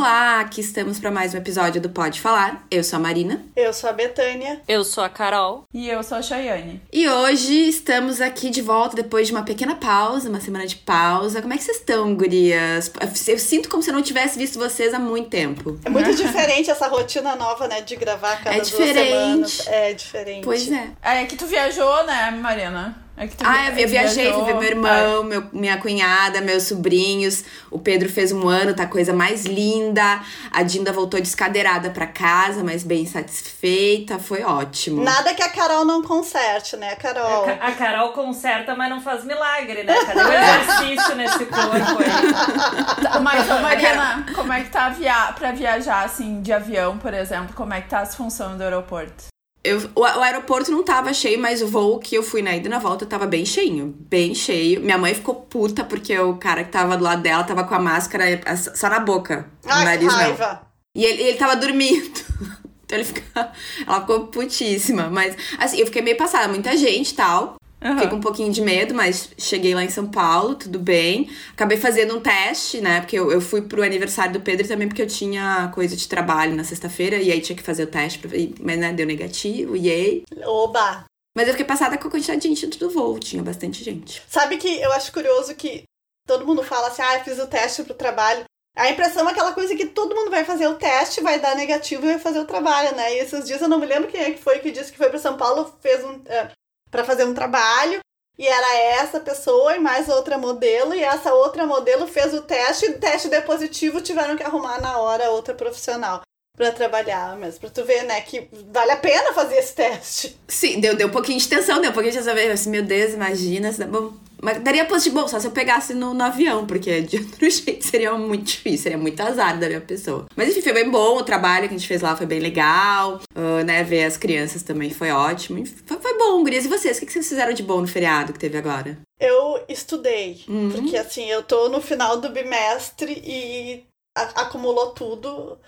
Olá, aqui estamos para mais um episódio do Pode Falar. Eu sou a Marina. Eu sou a Betânia. Eu sou a Carol. E eu sou a Chayane. E hoje estamos aqui de volta depois de uma pequena pausa, uma semana de pausa. Como é que vocês estão, gurias? Eu sinto como se eu não tivesse visto vocês há muito tempo. É muito diferente essa rotina nova, né, de gravar cada é duas diferente. semanas. É diferente. Pois é. É que tu viajou, né, Marina? É que Ah, eu, eu viajei, viajou, fui ver meu irmão, meu, minha cunhada, meus sobrinhos. O Pedro fez um ano, tá a coisa mais linda. A Dinda voltou descadeirada pra casa, mas bem satisfeita. Foi ótimo. Nada que a Carol não conserte, né, Carol? A Carol conserta, mas não faz milagre, né? Cadê o exercício nesse corpo aí? Tá, Mas, ô, Marina, como é que tá via pra viajar, assim, de avião, por exemplo? Como é que tá as funções do aeroporto? Eu, o, o aeroporto não tava cheio, mas o voo que eu fui na ida e na volta tava bem cheinho. Bem cheio. Minha mãe ficou puta porque o cara que tava do lado dela tava com a máscara só na boca. no Ai, nariz que não. raiva. E ele, ele tava dormindo. Então ele fica, ela ficou putíssima. Mas, assim, eu fiquei meio passada. Muita gente e tal. Fiquei com um pouquinho de medo, mas cheguei lá em São Paulo, tudo bem. Acabei fazendo um teste, né? Porque eu, eu fui pro aniversário do Pedro também, porque eu tinha coisa de trabalho na sexta-feira. E aí tinha que fazer o teste, pra, e- mas né, deu negativo, yay. Oba! Mas eu fiquei passada com a quantidade de gente dentro do voo. Tinha bastante gente. Sabe que eu acho curioso que todo mundo fala assim, ah, eu fiz o teste pro trabalho. A impressão é aquela coisa que todo mundo vai fazer o teste, vai dar negativo e vai fazer o trabalho, né? E esses dias eu não me lembro quem é que foi que disse que foi pra São Paulo, fez um. É, para fazer um trabalho. E era essa pessoa e mais outra modelo, e essa outra modelo fez o teste, e o teste deu positivo, tiveram que arrumar na hora outra profissional pra trabalhar mesmo. Pra tu ver, né, que vale a pena fazer esse teste. Sim, deu, deu um pouquinho de tensão, deu um pouquinho de tensão. Assim, meu Deus, imagina. se bom. Mas daria positivo, bom, só se eu pegasse no, no avião, porque de outro jeito seria muito difícil, seria muito azar da minha pessoa. Mas enfim, foi bem bom, o trabalho que a gente fez lá foi bem legal, ah, né, ver as crianças também foi ótimo. Foi, foi bom, gurias. E vocês, o que que vocês fizeram de bom no feriado que teve agora? Eu estudei, Uhum. porque assim, eu tô no final do bimestre e a- acumulou tudo.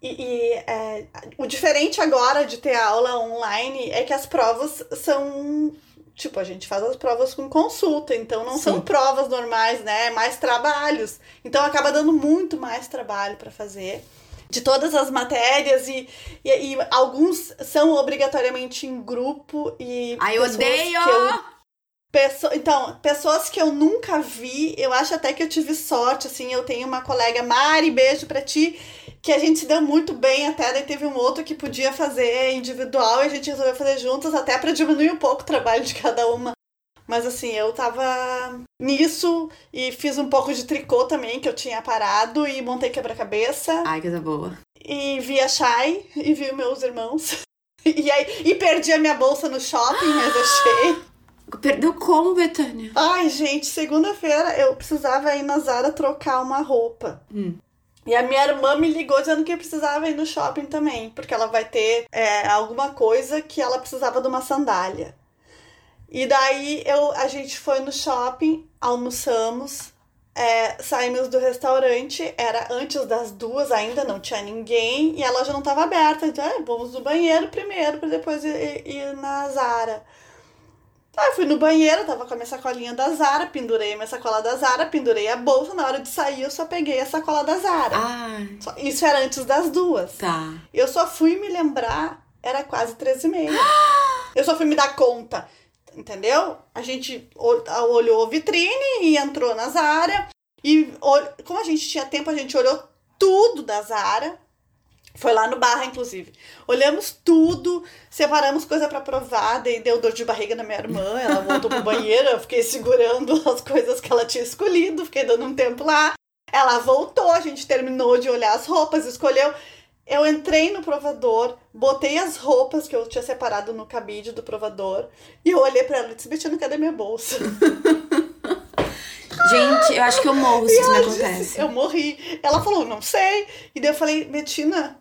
E, e, é, o diferente agora de ter aula online é que as provas são. Tipo, a gente faz as provas com consulta, então não são Sim. provas normais, né? É mais trabalhos. Então acaba dando muito mais trabalho para fazer. De todas as matérias, e, e, e alguns são obrigatoriamente em grupo e. Ai, eu odeio! que eu Então, pessoas que eu nunca vi, eu acho até que eu tive sorte, assim, eu tenho uma colega, Mari, beijo pra ti, que a gente se deu muito bem até, daí teve um outro que podia fazer individual e a gente resolveu fazer juntas, até pra diminuir um pouco o trabalho de cada uma. Mas assim, eu tava nisso e fiz um pouco de tricô também, que eu tinha parado, e montei quebra-cabeça, Ai, coisa boa. e vi a Shai, e vi meus irmãos. E aí, e perdi a minha bolsa no shopping, mas achei. Perdeu como, Betânia? Ai, gente, segunda-feira eu precisava ir na Zara trocar uma roupa. Hum. E a minha irmã me ligou dizendo que precisava ir no shopping também, porque ela vai ter é, alguma coisa que ela precisava de uma sandália. E daí eu, a gente foi no shopping, almoçamos, é, saímos do restaurante, era antes das duas, ainda não tinha ninguém, e a loja não estava aberta. Então, ah, vamos no banheiro primeiro, para depois ir- ir na Zara. Tá, eu fui no banheiro, tava com a minha sacolinha da Zara, pendurei a minha sacola da Zara, pendurei a bolsa, na hora de sair eu só peguei a sacola da Zara. Ai, Só- Isso era antes das duas. tá. Eu só fui me lembrar, era quase 13 e meia. Eu só fui me dar conta, entendeu? A gente ol- olhou a vitrine e entrou na Zara. E como a gente tinha tempo, a gente olhou tudo da Zara. Foi lá no Barra, inclusive. Olhamos tudo, separamos coisa pra provar, daí deu dor de barriga na minha irmã, ela voltou pro banheiro, eu fiquei segurando as coisas que ela tinha escolhido, fiquei dando um tempo lá. Ela voltou, a gente terminou de olhar as roupas, escolheu. Eu entrei no provador, botei as roupas que eu tinha separado no cabide do provador e eu olhei pra ela e disse: Betina, cadê minha bolsa? Gente, eu acho que eu morro se isso me Ela disse, acontece. Eu morri. Ela falou, não sei. E daí eu falei, Betina,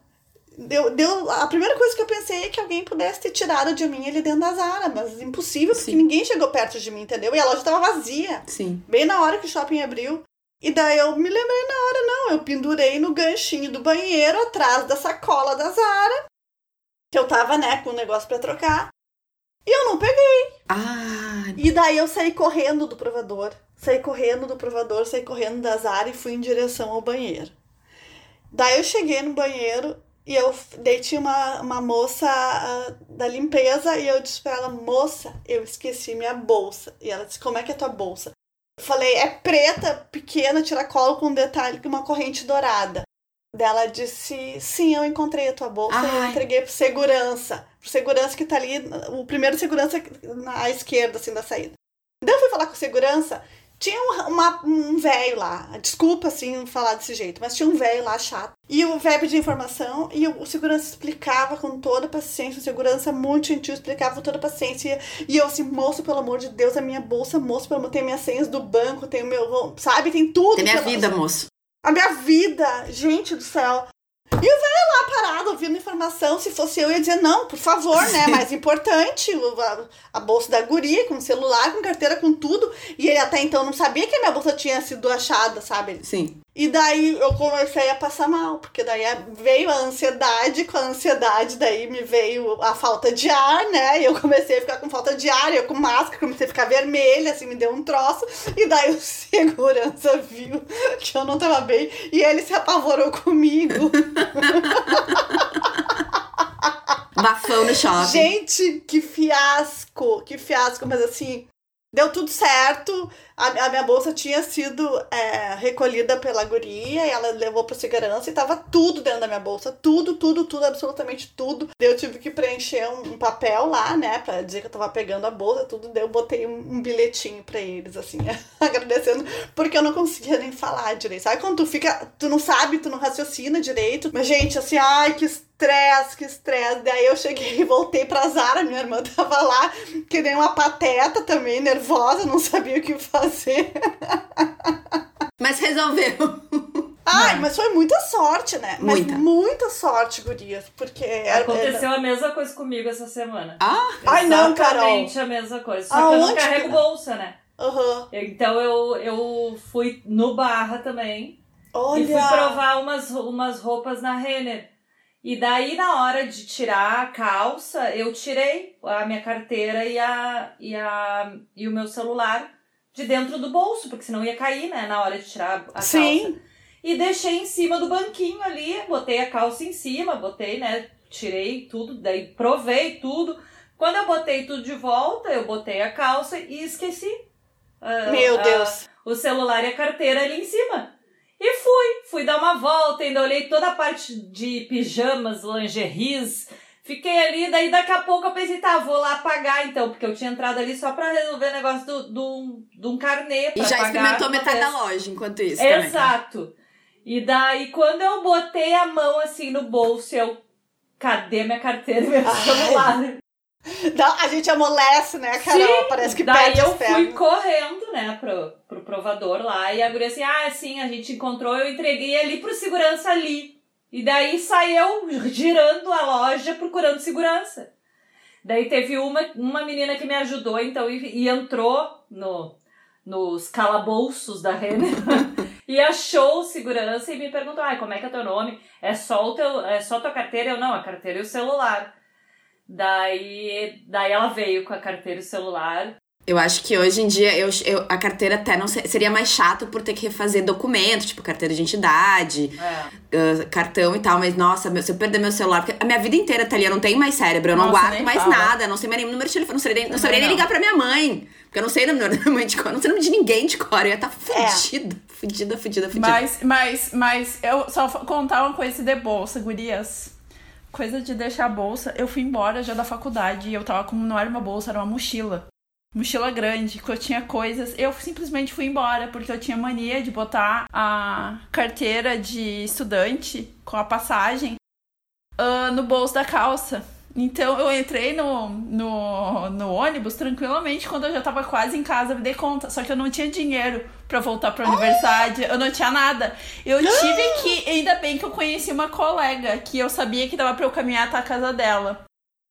deu, deu, a primeira coisa que eu pensei é que alguém pudesse ter tirado de mim ele dentro da Zara, mas impossível, porque Sim. ninguém chegou perto de mim, entendeu? E a loja tava vazia, Sim. bem na hora que o shopping abriu. E daí eu me lembrei na hora, não, eu pendurei no ganchinho do banheiro, atrás da sacola da Zara, que eu tava, né, com o negócio pra trocar. E eu não peguei. Ah, E daí eu saí correndo do provador. Saí correndo do provador, saí correndo da Zara e fui em direção ao banheiro. Daí eu cheguei no banheiro e eu tinha uma, uma moça uh, da limpeza e eu disse pra ela, moça, eu esqueci minha bolsa. E ela disse, como é que é tua bolsa? Eu falei, é preta, pequena, tiracolo com detalhe de uma corrente dourada. Dela disse, sim, eu encontrei a tua bolsa Ai. e eu entreguei pro segurança. Pro segurança que tá ali, o primeiro segurança na esquerda, assim, da saída. Daí eu fui falar com o segurança, tinha um, uma, um velho lá, desculpa assim falar desse jeito, mas tinha um velho lá chato. E o velho pedia informação e o, o segurança explicava com toda a paciência, o segurança muito gentil explicava com toda a paciência. E eu assim, moço, pelo amor de Deus, a minha bolsa, moço, pelo amor, tem minhas senhas do banco, tem o meu, sabe, tem tudo. Tem minha vida, moço. a minha vida, gente do céu. E o velho lá parado, ouvindo informação, se fosse eu, ia dizer, não, por favor, né? Mais importante, a, a bolsa da guria, com celular, com carteira, com tudo. E ele até então não sabia que a minha bolsa tinha sido achada, sabe? Sim. E daí eu comecei a passar mal, porque daí veio a ansiedade, com a ansiedade daí me veio a falta de ar, né? E eu comecei a ficar com falta de ar, eu com máscara, comecei a ficar vermelha, assim, me deu um troço. E daí o segurança viu que eu não tava bem e ele se apavorou comigo. Bafão no shopping. Gente, que fiasco, que fiasco, mas assim, deu tudo certo. A, a minha bolsa tinha sido é, recolhida pela guria e ela levou pra segurança e tava tudo dentro da minha bolsa. Tudo, tudo, tudo, absolutamente tudo. Eu tive que preencher um, um papel lá, né, pra dizer que eu tava pegando a bolsa, tudo. Daí eu botei um, um bilhetinho pra eles, assim, agradecendo, porque eu não conseguia nem falar direito. Sabe quando tu fica, tu não sabe, tu não raciocina direito? Mas, gente, assim, ai, que estresse, que estresse. Daí eu cheguei e voltei pra Zara, minha irmã tava lá, que nem uma pateta também, nervosa, não sabia o que fazer. Mas resolveu. Ai, mas foi muita sorte, né? Mas Muita. muita sorte, gurias, porque era, Aconteceu a mesma coisa comigo essa semana. Ah, Ai, não, Carol. Exatamente a mesma coisa. Só que eu não Aonde, carrego Carol? bolsa, né? Aham. Então eu, eu fui no Barra também. Olha. E fui provar umas, umas roupas na Renner. E daí, na hora de tirar a calça, eu tirei a minha carteira e, a, e, a, e o meu celular de dentro do bolso, porque senão ia cair, né, na hora de tirar a calça. Sim. E deixei em cima do banquinho ali, botei a calça em cima, botei, né, tirei tudo, daí provei tudo. Quando eu botei tudo de volta, eu botei a calça e esqueci. ah, Meu ah, Deus. o celular e a carteira ali em cima. E fui, fui dar uma volta, ainda olhei toda a parte de pijamas, lingeries. Fiquei ali, daí daqui a pouco eu pensei, tá, vou lá pagar então, porque eu tinha entrado ali só pra resolver o negócio do, do, de um carnê. e pra já pagar experimentou de metade da loja enquanto isso. também. Exato. E daí, quando eu botei a mão assim no bolso, eu. Cadê minha carteira e meu Ai. celular? Dá- A gente amolece, né, Carol? Sim, Parece que Daí eu fui correndo, né, pro, pro provador lá, e a guria assim, ah, sim, a gente encontrou, eu entreguei ali pro segurança ali. E daí saiu girando a loja procurando segurança. Daí teve uma, uma menina que me ajudou, então, e, e entrou no, nos calabouços da Renner e achou segurança e me perguntou, ai, como é que é teu nome? É só, o teu, é só tua carteira? Eu, não, a carteira e o celular. Daí, daí ela veio com a carteira e o celular. Eu acho que hoje em dia eu, eu- a carteira até não se- seria mais chato por ter que refazer documento, tipo carteira de identidade, É. ah, cartão e tal, mas nossa, meu- se eu perder meu celular, porque a minha vida inteira tá ali, eu não tenho mais cérebro, eu não Nossa, guardo nem mais fala. nada, não sei mais nem número de telefone, não saberia, não saberia nem não. ligar pra minha mãe, porque eu não sei o número da minha mãe de cor, não sei o nome de ninguém de cor, eu ia estar É. fudida, fudida, fudida, fudida. Mas, mas, mas eu só vou contar uma coisa de bolsa, gurias. Coisa de deixar a bolsa. Eu fui embora já da faculdade e eu tava com. Não era uma bolsa, era uma mochila. Mochila grande, que eu tinha coisas. Eu simplesmente fui embora, porque eu tinha mania de botar a carteira de estudante com a passagem ah, no bolso da calça. Então eu entrei no, no, no ônibus tranquilamente quando eu já tava quase em casa, me dei conta. Só que eu não tinha dinheiro pra voltar pra universidade, eu não tinha nada. Eu tive que. Ainda bem que eu conheci uma colega que eu sabia que dava pra eu caminhar até a casa dela.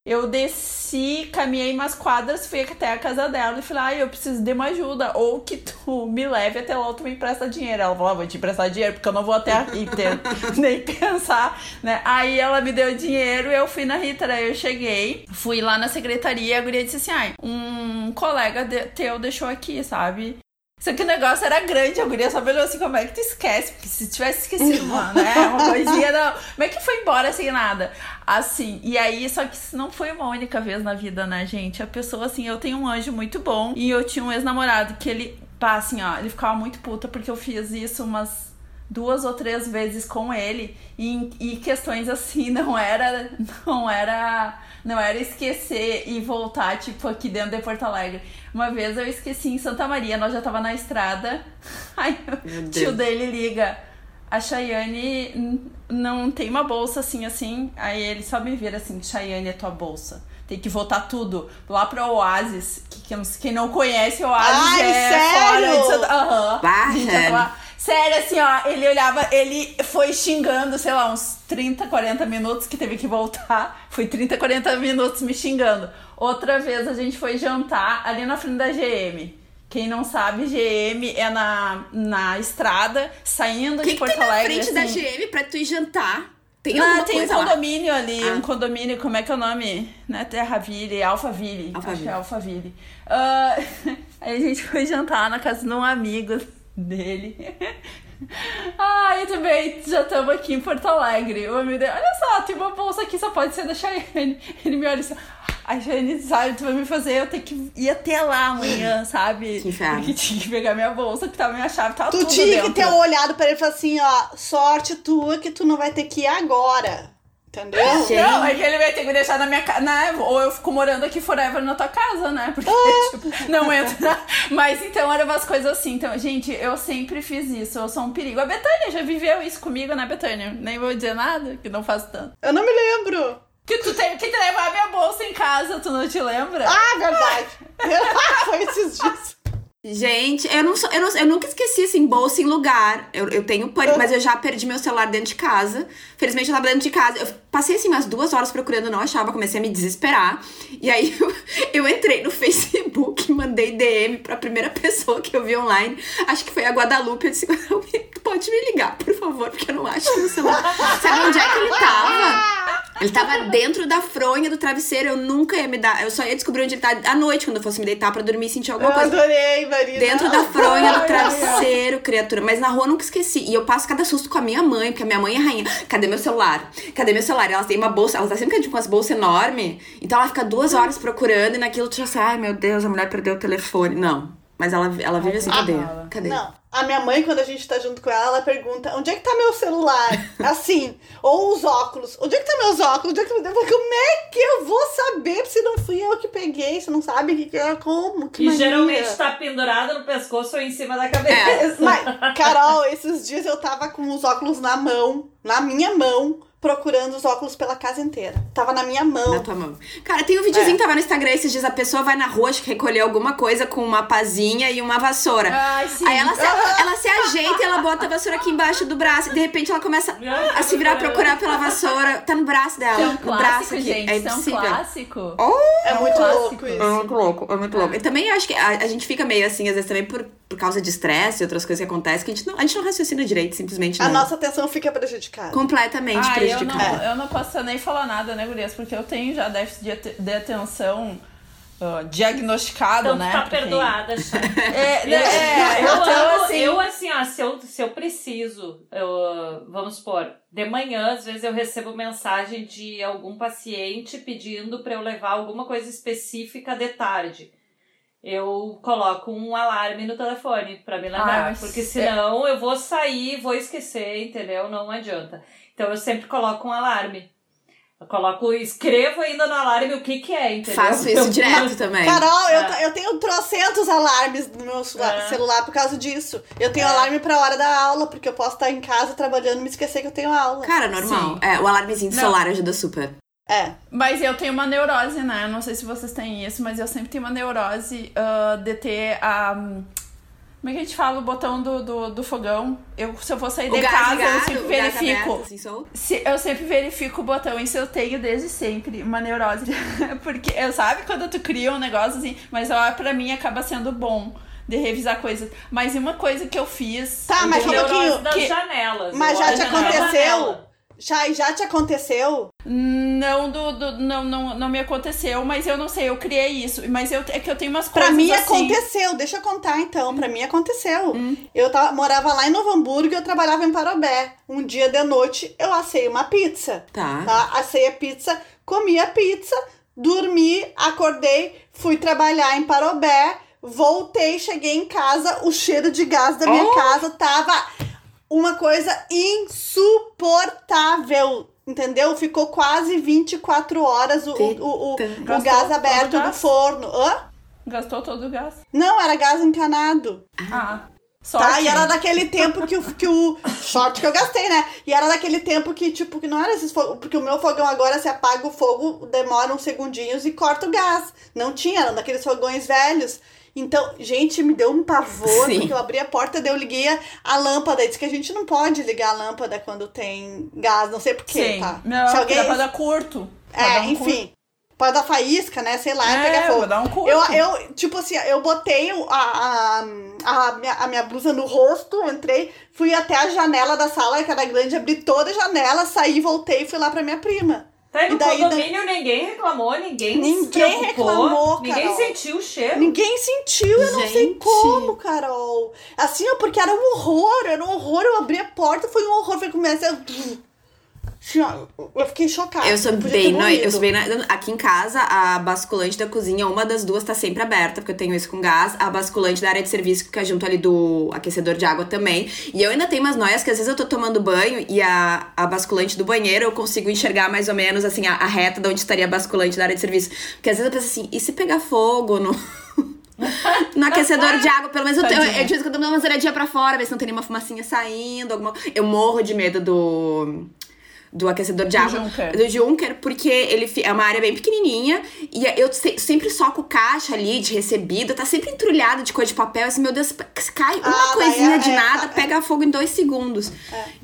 Eu desci, caminhei umas quadras, fui até a casa dela e falei, ai, eu preciso de uma ajuda. Ou que tu me leve até lá ou tu me empresta dinheiro. Ela falou, ah, vou te emprestar dinheiro, porque eu não vou até a Ritter nem pensar, né? Aí ela me deu dinheiro, eu fui na Ritter, aí eu cheguei, fui lá na secretaria, a guria disse assim, ai, um colega de- teu deixou aqui, sabe? Só que o negócio era grande, a guria só olhou assim, como é que tu esquece? Porque se tivesse esquecido, mano, né? Uma coisinha, não. Como é que foi embora sem nada? Assim, e aí, só que isso não foi uma única vez na vida, né, gente? A pessoa, assim, eu tenho um anjo muito bom e eu tinha um ex-namorado que ele, pá, assim, ó, ele ficava muito puta porque eu fiz isso umas duas ou três vezes com ele e, e questões assim não era não era não era esquecer e voltar tipo aqui dentro de Porto Alegre uma vez eu esqueci em Santa Maria nós já tava na estrada aí o tio dele liga a Chayane não tem uma bolsa assim assim aí ele só me vira assim Chayane é tua bolsa tem que voltar tudo lá pro Oasis que quem não conhece o Oasis Ai, é sério? fora de Santa... Aham. Bah, Gente, sério? ela- Sério, assim, ó, ele olhava, ele foi xingando, sei lá, uns 30, 40 minutos que teve que voltar. Foi 30, 40 minutos me xingando. Outra vez a gente foi jantar ali na frente da GM. Quem não sabe, GM é na, na estrada, saindo que, de que Porto tem na Alegre. frente da assim. GM pra tu ir jantar? Tem Ah, tem um coisa lá? condomínio ali, Ah. um condomínio, como é que é o nome? Não é Terraville, Alphaville. Alphaville. Acho que é Alphaville. Ah, aí a gente foi jantar na casa de um amigo dele. Ah, e também já estamos aqui em Porto Alegre. O amigo dele, olha só, tem uma bolsa aqui, só pode ser da Cheyenne. Ele me olha assim, a Cheyenne, sabe, tu vai me fazer eu ter que ir até lá amanhã, sabe? Que. Porque tinha que pegar minha bolsa, que tava minha chave, tava Tu tudo tinha que dentro. ter olhado pra ele e falado assim, ó, sorte tua que tu não vai ter que ir agora. Entendeu? Gente. Não, é que ele vai ter que me deixar na minha casa, né? Ou eu fico morando aqui forever na tua casa, né? Porque, Ah. tipo, não entra. Mas então eram umas coisas assim. Então, gente, eu sempre fiz isso. Eu sou um perigo. A Betânia já viveu isso comigo, né, Betânia? Nem vou dizer nada, que não faço tanto. Eu não me lembro. Que tu teve que levar minha bolsa em casa, tu não te lembra? Ah, verdade. Foi esses dias. Gente, eu, não sou, eu, não, eu nunca esqueci, assim, bolsa em lugar. Eu, eu tenho pânico, mas eu já perdi meu celular dentro de casa. Felizmente eu tava dentro de casa. Eu passei, assim, umas duas horas procurando, não achava, comecei a me desesperar. E aí eu, eu entrei no Facebook mandei DM pra primeira pessoa que eu vi online. Acho que foi a Guadalupe. Eu disse, Guadalupe, pode me ligar, por favor, porque eu não acho meu celular. Sabe onde é que ele tava? Ele tava dentro da fronha do travesseiro. Eu nunca ia me dar. Eu só ia descobrir onde ele tá à noite, quando eu fosse me deitar pra dormir e sentir alguma Eu coisa. adorei, Marina. Dentro da fronha do travesseiro, criatura. Mas na rua eu nunca esqueci. E eu passo cada susto com a minha mãe, porque a minha mãe é rainha. Cadê meu celular? Cadê meu celular? Ela tem uma bolsa, ela tá sempre com umas bolsas enormes. Então ela fica duas horas procurando e naquilo tu já sabe, ai meu Deus, a mulher perdeu o telefone. Não. Mas ela, ela vive assim, cadê? Cadê? Não, a minha mãe, quando a gente tá junto com ela, ela pergunta: onde é que tá meu celular? Assim, ou os óculos. Onde é que tá meus óculos? Onde é que eu falei, Como é que eu vou saber se não fui eu que peguei? Você não sabe que, que é como? Que E mania. geralmente tá pendurado no pescoço ou em cima da cabeça. É. Mas, Carol, esses dias eu tava com os óculos na mão, na minha mão, procurando os óculos pela casa inteira. Tava na minha mão. Na tua mão. Cara, tem um videozinho É. que tava no Instagram esses dias. A pessoa vai na rua, acho que recolher alguma coisa com uma pazinha e uma vassoura. Ai, sim. Aí ela se, ela se ajeita e ela bota a vassoura aqui embaixo do braço. E de repente ela começa a se virar procurar pela vassoura. Tá no braço dela. É um no braço clássico, aqui. gente. É Isso é um impossível. clássico. É muito clássico. louco É isso. muito louco, é muito louco. Eu também acho que a, a gente fica meio assim, às vezes também por, por causa de estresse e outras coisas que acontecem, que a gente não, a gente não raciocina direito, simplesmente A não. nossa atenção fica prejudicada. Completamente Ah, eu não, prejudicada. eu não posso nem falar nada, né, Gurias? Porque eu tenho já déficit de, ate- de atenção ah, diagnosticado, Então né? tá pra quem- perdoada, Chay. É, Eu, é, eu, então, amo- assim, eu, assim, ó, se eu, se eu preciso, eu, vamos supor, de manhã, às vezes eu recebo mensagem de algum paciente pedindo pra eu levar alguma coisa específica de tarde. Eu coloco um alarme no telefone pra me lembrar, Ah, mas porque é- senão eu vou sair, vou esquecer, entendeu? Não adianta. Então eu sempre coloco um alarme. Eu coloco, escrevo ainda no alarme o que que é, entendeu? Faço isso Eu- direto também. Carol, eu, É. ta- eu tenho trocentos alarmes no meu É. celular por causa disso. Eu tenho É. alarme pra hora da aula, porque eu posso estar em casa trabalhando e me esquecer que eu tenho aula. Cara, normal. Sim. É, o alarmezinho do Não. celular ajuda super. É. Mas eu tenho uma neurose, né? Eu não sei se vocês têm isso, mas eu sempre tenho uma neurose ah, de ter a. Como é que a gente fala? O botão do, do, do fogão. Eu, se eu vou sair O de casa, eu ligado, sempre o gás verifico. aberto, assim. Se- eu sempre verifico o botão, isso eu tenho desde sempre, uma neurose. Porque, eu sabe quando tu cria um negócio assim, mas ó, pra mim acaba sendo bom de revisar coisas. Mas uma coisa que eu fiz. Tá, mas um pouquinho. neurose das que- janelas. Mas Eu já te na aconteceu? Já, já te aconteceu? Hum, Não, do, do, não, não, não me aconteceu, mas eu não sei, eu criei isso. Mas eu, é que eu tenho umas coisas Pra mim assim. aconteceu, deixa eu contar então. Pra mim aconteceu. Eu tava, morava lá em Novo Hamburgo e eu trabalhava em Parobé. Um dia de noite eu assei uma pizza. Tá. Tá? Assei a pizza, comi a pizza, dormi, acordei, fui trabalhar em Parobé, voltei, cheguei em casa, o cheiro de gás da minha Oh! casa tava uma coisa insuportável. Entendeu? Ficou quase 24 horas o, o, o, o, o gás aberto do forno. Hã? Gastou todo o gás. Não, era gás encanado. Ah, sorte. Tá? E era daquele tempo que o, que o. Sorte que eu gastei, né? E era daquele tempo que, tipo, que não era esses fogos. Porque o meu fogão agora, se apaga o fogo, demora uns segundinhos e corta o gás. Não tinha, eram daqueles fogões velhos. Então, gente, me deu um pavor, Sim. porque eu abri a porta, daí eu liguei a, a lâmpada. Diz que a gente não pode ligar a lâmpada quando tem gás, não sei porquê, tá? Não, se alguém. dá pra dar curto. Pra É, dar um enfim. Pode dar faísca, né? Sei lá, curto. e pegar É, fogo. vou dar um curto. Eu, eu, tipo assim, eu botei a, a, a, minha, a minha blusa no rosto, entrei, fui até a janela da sala, que era grande, abri toda a janela, saí, voltei e fui lá pra minha prima. Tá, e no daí- condomínio ninguém reclamou, ninguém, se Ninguém preocupou, reclamou, Ninguém Carol. sentiu o cheiro. Ninguém sentiu, eu não sei Gente. como, Carol. Assim, ó, porque era um horror, era um horror. Eu abri a porta, foi um horror, foi começar. Assim, eu fiquei chocada. Eu sou bem, no, eu sou bem na- aqui em casa, a basculante da cozinha, uma das duas tá sempre aberta, porque eu tenho isso com gás. A basculante da área de serviço que fica junto ali do aquecedor de água também. E eu ainda tenho umas noias que às vezes eu tô tomando banho e a, a basculante do banheiro eu consigo enxergar mais ou menos assim a, a reta de onde estaria a basculante da área de serviço. Porque às vezes eu penso assim, e se pegar fogo no no aquecedor de água, pelo menos eu, eu em quando eu dou uma zeradinha pra fora, ver se não tem nenhuma fumacinha saindo, alguma Eu morro de medo do do aquecedor de Do água Junker. do Junker, porque ele é uma área bem pequenininha e eu se- sempre soco caixa ali de recebido, tá sempre entrulhado de coisa de papel, assim, meu Deus, cai uma Ah, coisinha é, de é, nada, é. pega fogo em dois segundos.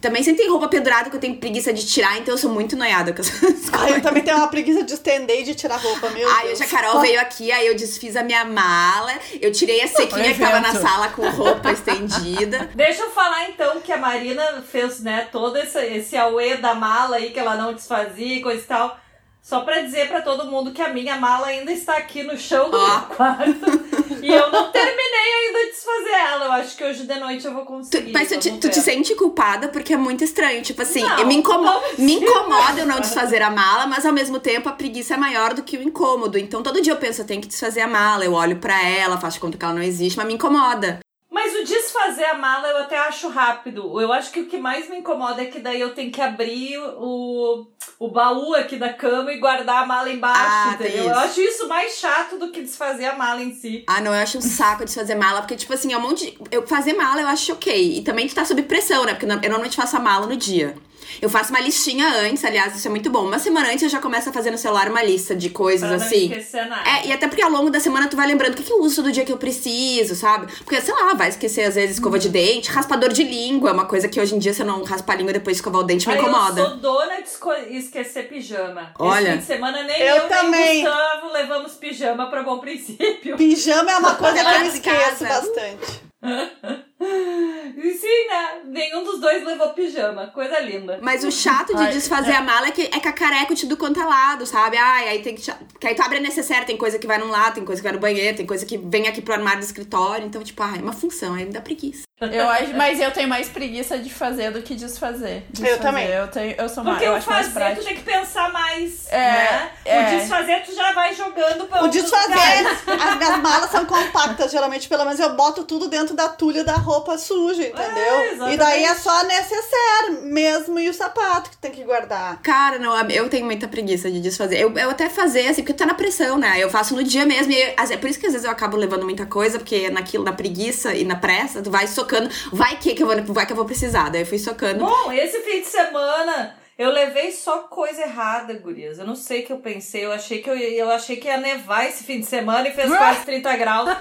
Também sempre tem roupa pendurada que eu tenho preguiça de tirar, então eu sou muito noiada com essas coisas. Ai, eu também tenho uma preguiça de estender e de tirar roupa, meu Aí Deus. hoje a Carol veio aqui, aí eu desfiz a minha mala, eu tirei a sequinha que tava na sala com roupa estendida. Deixa eu falar então que a Marina fez, né, todo esse, esse auê da mala aí que ela não desfazia e coisa e tal. Só pra dizer pra todo mundo que a minha mala ainda está aqui no chão do Ó. meu quarto. e eu não terminei ainda de desfazer ela. Eu acho que hoje de noite eu vou Tu, conseguir. mas tu te, tu te sente culpada porque é muito estranho. Tipo assim, Não, me, incomo me incomoda eu não desfazer a mala, mas ao mesmo tempo a preguiça é maior do que o incômodo. Então todo dia eu penso, eu tenho que desfazer a mala, eu olho pra ela, faço de conta que ela não existe, mas me incomoda. Mas o desfazer a mala eu até acho rápido. Eu acho que o que mais me incomoda é que daí eu tenho que abrir o, o baú aqui da cama e guardar a mala embaixo, Ah, entendeu? Eu acho isso mais chato do que desfazer a mala em si. Ah, não, eu acho um saco desfazer mala, porque, tipo assim, é um monte de... Eu fazer mala eu acho ok. E também tu tá sob pressão, né? Porque eu normalmente faço a mala no dia. Eu faço uma listinha antes, aliás, isso é muito bom. Uma semana antes eu já começo a fazer no celular uma lista de coisas Pra não assim. esquecer nada. É, e até porque ao longo da semana tu vai lembrando o que, que eu uso todo dia que eu preciso, sabe? Porque, sei lá, vai esquecer às vezes escova de dente, raspador de língua, é uma coisa que hoje em dia se eu não raspar a língua e depois escovar o dente me Aí incomoda. Eu sou dona de esquecer pijama. Olha. Esse fim de semana nem Eu eu, também. nem Gustavo levamos pijama pra bom princípio. Pijama é uma coisa que eu de esqueço bastante. E sim, né? Nenhum dos dois levou pijama. Coisa linda. Mas o chato de Ai, desfazer é. a mala é que é cacareco de tudo quanto é lado, sabe? Ai, aí tem que. Que aí tu abre a necessaire, tem coisa que vai num lado, tem coisa que vai no banheiro, tem coisa que vem aqui pro armário do escritório. Então, tipo, ai, é uma função, aí me dá preguiça. Eu acho, mas eu tenho mais preguiça de fazer do que desfazer. Desfazer, também. Eu, tenho, eu sou mais, Porque eu o acho mais fazer tu tem que pensar mais, É, né? é. O desfazer tu já vai jogando pra O desfazer, as minhas malas são compactas, geralmente, pelo menos eu boto tudo dentro da tulha da roupa suja, entendeu? É, e daí é só necessaire mesmo e o sapato que tem que guardar. Cara, não, eu tenho muita preguiça de desfazer. Eu, eu até fazer, assim, porque tá na pressão, né? Eu faço no dia mesmo. E é por isso que às vezes eu acabo levando muita coisa, porque naquilo, na preguiça e na pressa, tu vai socando. Vai que, que eu vou, vai que eu vou precisar. Daí eu fui socando. Bom, esse fim de semana eu levei só coisa errada, gurias. Eu não sei o que eu pensei. Eu achei que eu, eu achei que ia nevar esse fim de semana e fez quase 30 graus.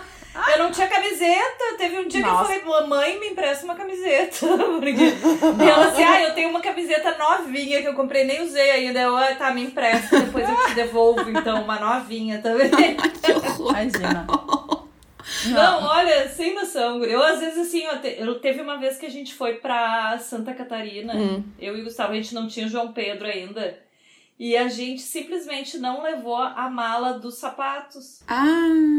Eu não tinha camiseta. Teve um dia Nossa. que eu falei, mamãe, me empresta uma camiseta. Porque... E ela assim, ah, eu tenho uma camiseta novinha que eu comprei, nem usei ainda. Eu, ah, tá, me empresta, depois eu te devolvo, então, uma novinha também. que horror. Imagina. Não, olha, sem noção. Eu, às vezes, assim, eu, te- eu teve uma vez que a gente foi pra Santa Catarina. Hum. Eu e o Gustavo, a gente não tinha João Pedro ainda. E a gente simplesmente não levou a mala dos sapatos. Ah.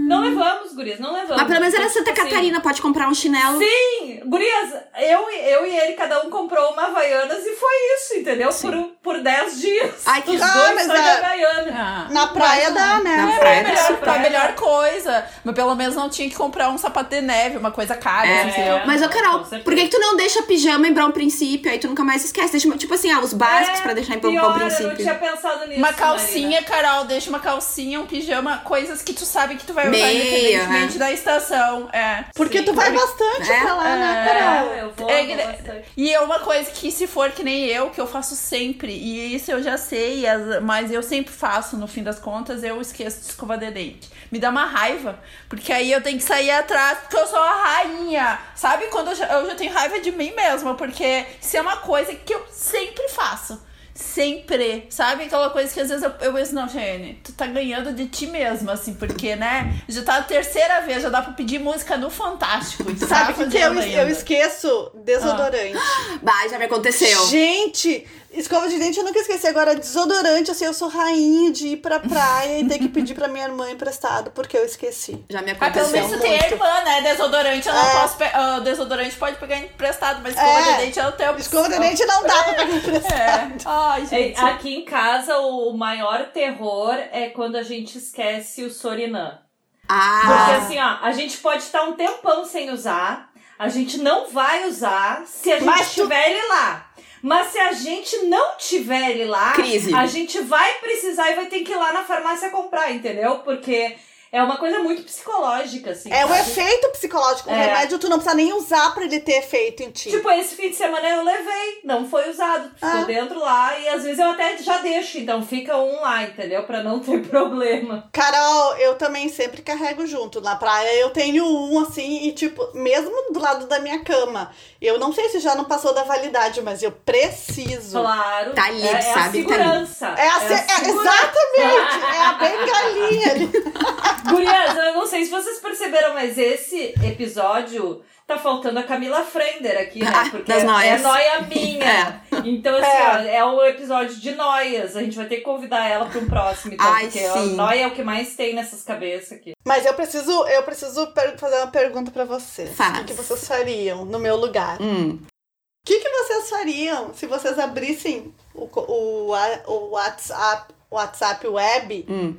Não levamos, gurias, não levamos. Mas pelo menos era Então, Santa tipo assim, Catarina, pode comprar um chinelo. Sim, gurias, eu, eu e ele, cada um comprou uma Havaianas e foi isso, entendeu? Por, por 10 dias. Ai, que Os Ah, dois mas só de a- Havaiana. Ah. Na praia dá, né? Na É, praia a dá melhor, super. a melhor coisa. Mas pelo menos não tinha que comprar um sapato de neve, uma coisa cara, É. entendeu? Mas, ô, Carol, por que, que tu não deixa pijama em bom princípio? Aí tu nunca mais esquece. Deixa, tipo assim, ah, os básicos É, pra deixar em bom, pior, bom Eu não princípio. tinha pensado nisso. Uma calcinha, Marina. Carol, deixa uma calcinha, um pijama, coisas que tu sabe que tu vai usar Meia, independentemente né? da estação. É. Porque Sim, tu vai bastante É. pra lá, né, É. Carol? É, eu vou, É, vou que- bastante. E é uma coisa que, se for que nem eu, que eu faço sempre, e isso eu já sei, as- mas eu sempre faço, no fim das contas, eu esqueço de escovar de dente. Me dá uma raiva, porque aí eu tenho que sair atrás, porque eu sou a rainha. Sabe quando eu já, eu já tenho raiva de mim mesma, porque isso é uma coisa que eu sempre faço. Sempre, sabe? Aquela coisa que às vezes eu, eu penso, não, Jane, tu tá ganhando de ti mesma, assim, porque, né? Já tá a terceira vez, já dá pra pedir música no Fantástico. e Sabe o que, que eu, eu esqueço? Desodorante. Bah, já me aconteceu. Gente, escova de dente eu nunca esqueci. Agora, desodorante, assim, eu sou rainha de ir pra praia e ter que pedir pra minha irmã emprestado, porque eu esqueci. Já me Ah, pelo aconteceu. menos tu tem a irmã, né? Desodorante eu não É. posso pe- ah, Desodorante pode pegar emprestado, mas escova É. de dente eu tenho. Escova de dente não dá pra pegar emprestado. É. Ai, É, gente. Aqui em casa, o maior terror é quando a gente esquece o Sorinã. Porque Ah, assim, ó, a gente pode estar um tempão sem usar, a gente não vai usar se a gente Mas tu- tiver ele lá. Mas se a gente não tiver ele lá, Crise. a gente vai precisar e vai ter que ir lá na farmácia comprar, entendeu? Porque é uma coisa muito psicológica, assim. É o sabe? efeito psicológico. O É. remédio tu não precisa nem usar pra ele ter efeito em ti. Tipo, esse fim de semana eu levei, não foi usado, ficou Ah. dentro lá e às vezes eu até já deixo, então fica um lá, entendeu? Pra não ter problema. Carol, eu também sempre carrego junto. Na praia eu tenho um, assim, e tipo, mesmo do lado da minha cama. Eu não sei se já não passou da validade, mas eu preciso. Claro. Tá ali, é, é sabe? a Tá ali. segurança. É, a, se- é segurança. exatamente, é a bengalinha ali. Gurias, eu não sei se vocês perceberam, mas esse episódio tá faltando a Camila Frender aqui, né? Ah, Porque das é, noias. é noia minha. Então, assim, É. ó, é um episódio de noias. A gente vai ter que convidar ela para um próximo, então, Ai, porque a sim. noia é o que mais tem nessas cabeças aqui. Mas eu preciso, eu preciso fazer uma pergunta pra vocês. Faz. O que vocês fariam no meu lugar? hum. O que, que vocês fariam se vocês abrissem o, o, o WhatsApp, WhatsApp web Hum.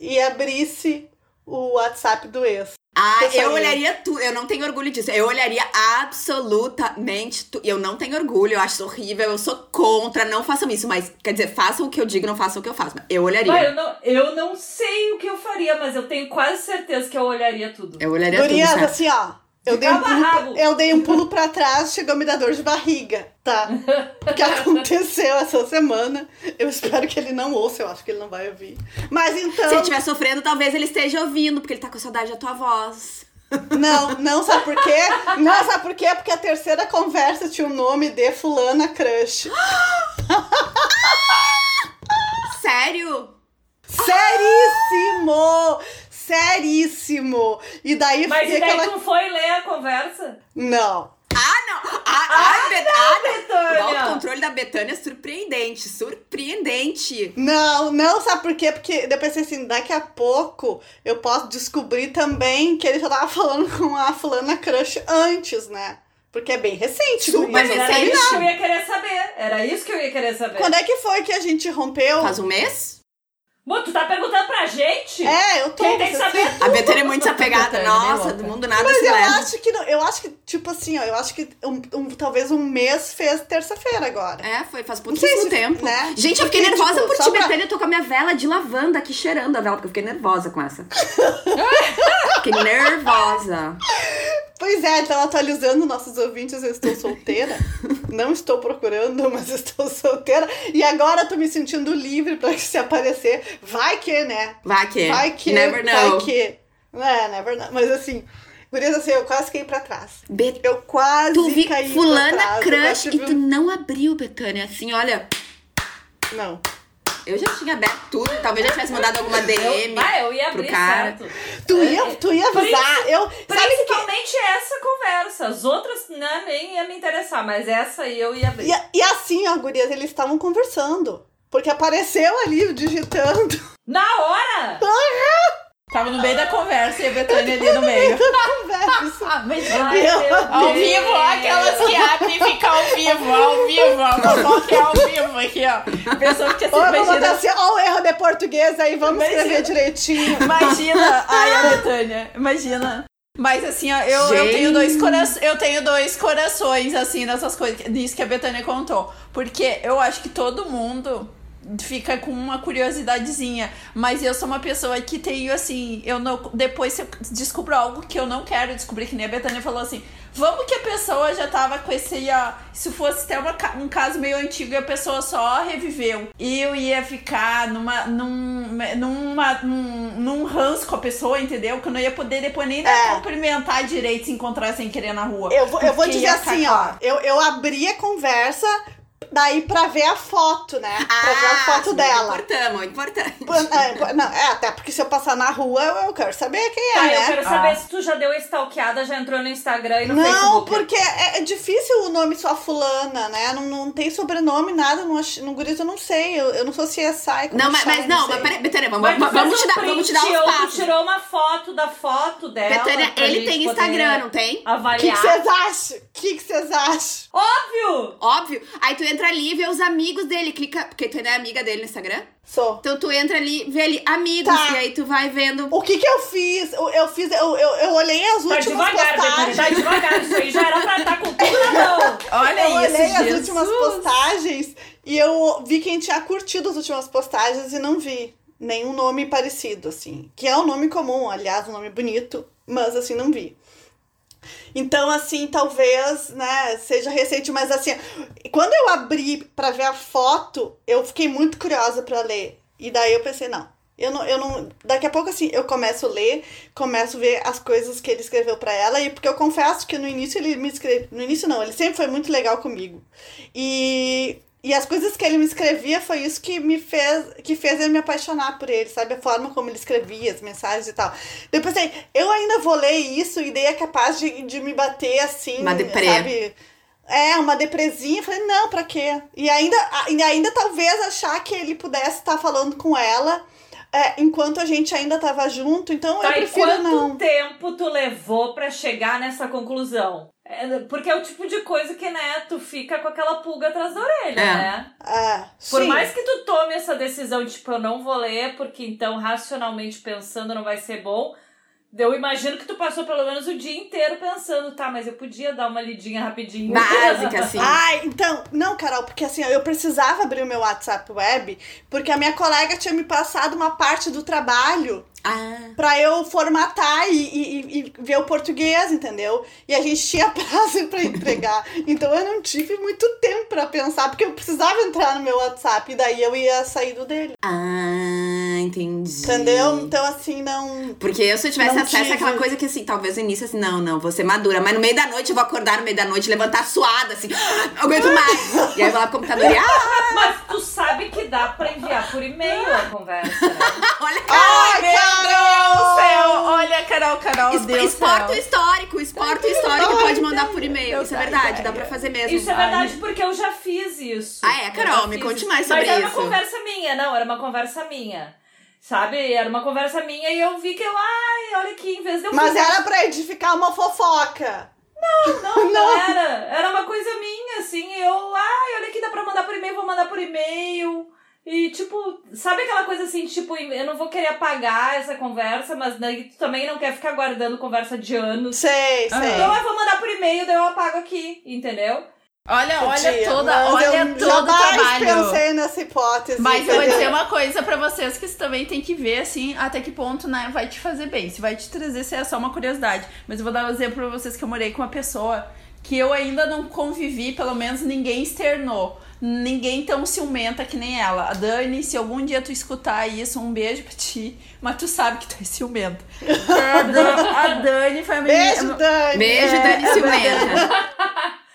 e abrisse o WhatsApp do ex? Ah, Eu eu olharia tudo. Eu não tenho orgulho disso. Eu olharia absolutamente tudo. Eu não tenho orgulho, eu acho isso horrível, eu sou contra, não façam isso. Mas, quer dizer, façam o que eu digo, não façam o que eu faço. Mas eu olharia. Eu não, eu não sei o que eu faria, mas eu tenho quase certeza que eu olharia tudo. Eu olharia Gurias, tudo, sabe? assim, ó. Eu dei, um pulo, eu dei um pulo pra trás, chegou a me dar dor de barriga, tá? O que aconteceu essa semana. Eu espero que ele não ouça, eu acho que ele não vai ouvir. Mas então. Se ele estiver sofrendo, talvez ele esteja ouvindo, porque ele tá com saudade da tua voz. Não, não sabe por quê? Não sabe por quê? Porque a terceira conversa tinha o nome de Fulana Crush. Sério? Seríssimo! Seríssimo! E daí Mas e daí aquela. tu foi ler a conversa? Não. Ah, não! Ah, ah, Bet- ah, não. O Betânia! autocontrole da Betânia é surpreendente, surpreendente. Não, não, sabe por quê? Porque eu pensei assim, daqui a pouco eu posso descobrir também que ele já tava falando com a fulana crush antes, né? Porque é bem recente, Super. Mas Mas era isso que eu ia querer saber. Era isso que eu ia querer saber. Quando é que foi que a gente rompeu? Faz um mês? Bom, tu tá perguntando pra gente? É, eu tô. Quem tem que saber sabe. A Betânia é muito desapegada. Betânia, Nossa, do mundo nada Mas se eu leva. acho que não, eu acho que, tipo assim, ó, eu acho que um, um- talvez um mês fez terça-feira agora. É, foi faz pouquíssimo se- tempo. né? Gente, eu fiquei Porque, nervosa tipo, por ti, pra- Betânia. Eu tô com a minha vela de lavanda aqui cheirando a vela, porque eu fiquei nervosa com essa. fiquei nervosa. Pois é, então atualizando nossos ouvintes, eu estou solteira. Não estou procurando, mas estou solteira. E agora tô me sentindo livre pra se aparecer. Vai que, né? Vai que. Vai que. Never vai know. que. É, never know. Mas assim, gurias, assim, eu quase caí pra trás. Bet- Eu quase Tu vi caí pra fulana trás. Eu crush e tu não abriu, Betânia. Assim, olha, Não. Eu já tinha aberto tudo. Talvez já tivesse mandado alguma DM. Eu, ah, eu ia pro abrir cara. certo. Tu ia, tu ia avisar. Eu, sabe que Principalmente essa conversa. As outras né, nem ia me interessar, mas essa aí eu ia abrir. E, e assim, ó, gurias, eles estavam conversando. Porque apareceu ali digitando. Na hora! Tava no meio da conversa e a Betânia ali no meio. Conversa. Ah, mas Ai, meu ao vivo, aquelas que abrem e ficam ao vivo, ao vivo, a fofoca é ao vivo aqui, ó. Pessoa que assim, vou botar imagina, assim, ó o erro de português aí, vamos Imagina. escrever direitinho. imagina, ai, a Betânia, imagina. Mas assim, ó, eu, eu tenho dois corações, eu tenho dois corações, assim, nessas coisas, nisso que a Betânia contou. Porque eu acho que todo mundo fica com uma curiosidadezinha. Mas eu sou uma pessoa que tenho, assim, eu não. Depois se eu descubro algo que eu não quero descobrir, que nem a Betânia falou assim. Vamos que a pessoa já tava com esse, ó. Se fosse até uma um caso meio antigo e a pessoa só reviveu. E eu ia ficar numa, num, numa, num, num ranço com a pessoa, entendeu? Que eu não ia poder depois nem É. cumprimentar direito se encontrar sem querer na rua. Eu vou, eu vou dizer assim, ó. Eu, eu abri a conversa daí pra ver a foto, né? pra ver a foto sim, dela. Importante, importante. É, não, é, até porque se eu passar na rua, eu, quero saber quem é, Tá, né? eu quero saber Ah. se tu já deu a stalkeada, já entrou no Instagram e no Não, Facebook. porque é, é difícil o nome só fulana, né? Não, não tem sobrenome, nada. No, no Guriz eu não sei. Eu, eu não sou CSI. como Não, mas, chama, mas não, sei. mas peraí, Betânia, vamos, Mas vamos, te um dar, vamos te dar print tu passos. tirou uma foto da foto dela. Betânia, ele tem Instagram, não tem? O que Avaliar. vocês acham? O que que vocês acham? Óbvio! Óbvio. Aí tu entra ali e vê os amigos dele, clica, porque tu não é amiga dele no Instagram. Sou. Então tu entra ali, vê ali amigos, Tá. e aí tu vai vendo. O que que eu fiz? Eu, eu fiz, eu, eu, eu olhei as Tá últimas devagar, Betânia, postagens. tá devagar. Isso aí já era pra estar com tudo na mão. Olha eu isso, olhei as Jesus. últimas postagens e eu vi quem tinha curtido as últimas postagens e não vi nenhum nome parecido, assim. Que é um nome comum, aliás, um nome bonito, mas assim, não vi. Então, assim, talvez, né, seja recente, mas assim, quando eu abri pra ver a foto, eu fiquei muito curiosa pra ler. E daí eu pensei, não, eu não, eu não. Daqui a pouco, assim, eu começo a ler, começo a ver as coisas que ele escreveu pra ela, e porque eu confesso que no início ele me escreveu. No início não, ele sempre foi muito legal comigo. E. E as coisas que ele me escrevia foi isso que me fez, que fez eu me apaixonar por ele, sabe? A forma como ele escrevia, as mensagens e tal. Depois pensei, eu ainda vou ler isso e daí é capaz de, de me bater assim, Uma deprê. sabe? É, uma depresinha. Falei, não, pra quê? E ainda, e ainda talvez achar que ele pudesse estar falando com ela é, enquanto a gente ainda tava junto. Então eu Tá, e prefiro quanto não. tempo tu levou pra chegar nessa conclusão? É, porque é o tipo de coisa que, né, tu fica com aquela pulga atrás da orelha, É. né? É, Por sim. mais que tu tome essa decisão de, tipo, eu não vou ler, porque então, racionalmente pensando, não vai ser bom. Eu imagino que tu passou pelo menos o dia inteiro pensando, tá, mas eu podia dar uma lidinha rapidinho. Básica, assim. Ai, então, não, Carol, porque assim, eu precisava abrir o meu WhatsApp web, porque a minha colega tinha me passado uma parte do trabalho Ah. pra eu formatar e, e, e- e ver o português, entendeu? E a gente tinha prazo pra entregar. então eu não tive muito tempo pra pensar, porque eu precisava entrar no meu WhatsApp, e daí eu ia sair do dele. Ah, entendi. Entendeu? Então, assim, não. Porque eu, se eu tivesse Não acesso tive. àquela coisa que, assim, talvez no início, assim, não, não, vou ser madura. Mas no meio da noite, eu vou acordar no meio da noite, levantar suada, assim, não aguento mais. e aí eu vou lá pro computador e, ah, Mas tu sabe que dá pra enviar por e-mail a conversa, né? olha, Ai, Meu Deus do céu! Olha, Carol, Carol, Es- Deus exporta o céu. histórico, exporta o histórico e pode mandar por e-mail. Isso é verdade, ideia. dá pra fazer mesmo. Isso é verdade porque eu já fiz isso. Ah, é, Carol, me conte isso. mais sobre Mas era isso. uma conversa minha, não, era uma conversa minha. Sabe? Era uma conversa minha e eu vi que eu, ai, olha aqui, em vez de eu Mas fazer- era pra edificar uma fofoca. Não, não era. Era uma coisa minha, assim. Eu, ai, olha aqui, dá pra mandar por e-mail, vou mandar por e-mail. E, tipo, sabe aquela coisa assim, tipo, eu não vou querer apagar essa conversa, mas daí tu também não quer ficar guardando conversa de anos. Sei, sei. Então eu vou mandar por e-mail, daí eu apago aqui, entendeu? Olha, olha Podia, toda, olha eu todo o trabalho. pensei nessa hipótese. Mas eu vou entendeu? dizer uma coisa pra vocês que você também tem que ver, assim, até que ponto, né, vai te fazer bem. Se vai te trazer, se é só uma curiosidade. Mas eu vou dar um exemplo pra vocês que eu morei com uma pessoa que eu ainda não convivi, pelo menos ninguém externou. Ninguém tão ciumenta que nem ela. A Dani, se algum dia tu escutar isso, um beijo pra ti. Mas tu sabe que tu é ciumenta. A Dan- a Dani foi a menina... Beijo, Dani. Beijo, É, Dani é Ciumenta.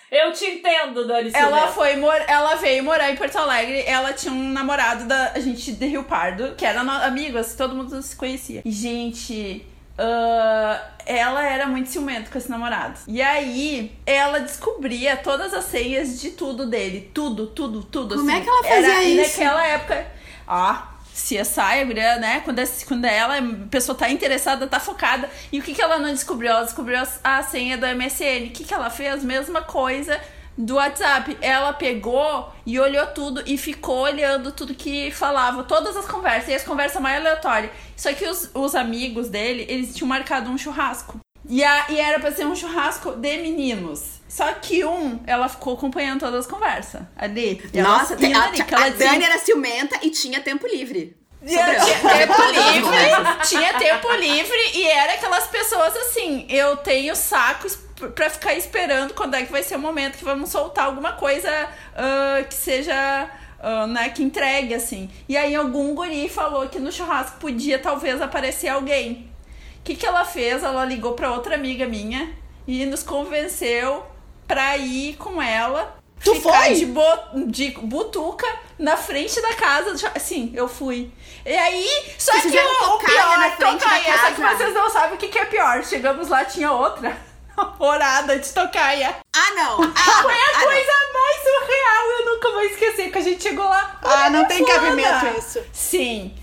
Eu te entendo, Dani Ela foi mor ela veio morar em Porto Alegre. Ela tinha um namorado da a gente de Rio Pardo, que era amigos, todo mundo se conhecia. E gente, Uh, ela era muito ciumenta com esse namorado. E aí, ela descobria todas as senhas de tudo dele. Tudo, tudo, tudo. Como assim. é que ela fazia era, isso? E naquela época. Ah, CSI, a guria, né? Quando, é- quando ela, a pessoa tá interessada, tá focada. E o que, que ela não descobriu? Ela descobriu a, a senha do MSN. O que, que ela fez? Mesma coisa do WhatsApp. Ela pegou e olhou tudo e ficou olhando tudo que falava, todas as conversas, e as conversas mais aleatórias. Só que os, os amigos dele, eles tinham marcado um churrasco. E, a, e era pra ser um churrasco de meninos. Só que um, ela ficou acompanhando todas as conversas ali. E ela Nossa, indo a, ali, a dizia- Dani era ciumenta e tinha tempo livre. tinha tempo livre, tinha tempo livre e era aquelas pessoas assim, eu tenho sacos pra ficar esperando quando é que vai ser o momento que vamos soltar alguma coisa ah, que seja, ah, né, que entregue, assim. E aí algum guri falou que no churrasco podia talvez aparecer alguém. O que, que ela fez? Ela ligou pra outra amiga minha e nos convenceu pra ir com ela. Tu ficar foi? de, bo- de butuca na frente da casa. Sim, eu fui. E aí, só Vocês que o, o tocaia pior na é frente da tocaia. Só que casa. vocês não sabem o que, que é pior. Chegamos lá, tinha outra namorada de tocaia. Ah, não. Ah, Foi a ah, não. coisa mais surreal. Eu nunca vou esquecer que a gente chegou lá. Ah, não tem cabimento isso. Sim.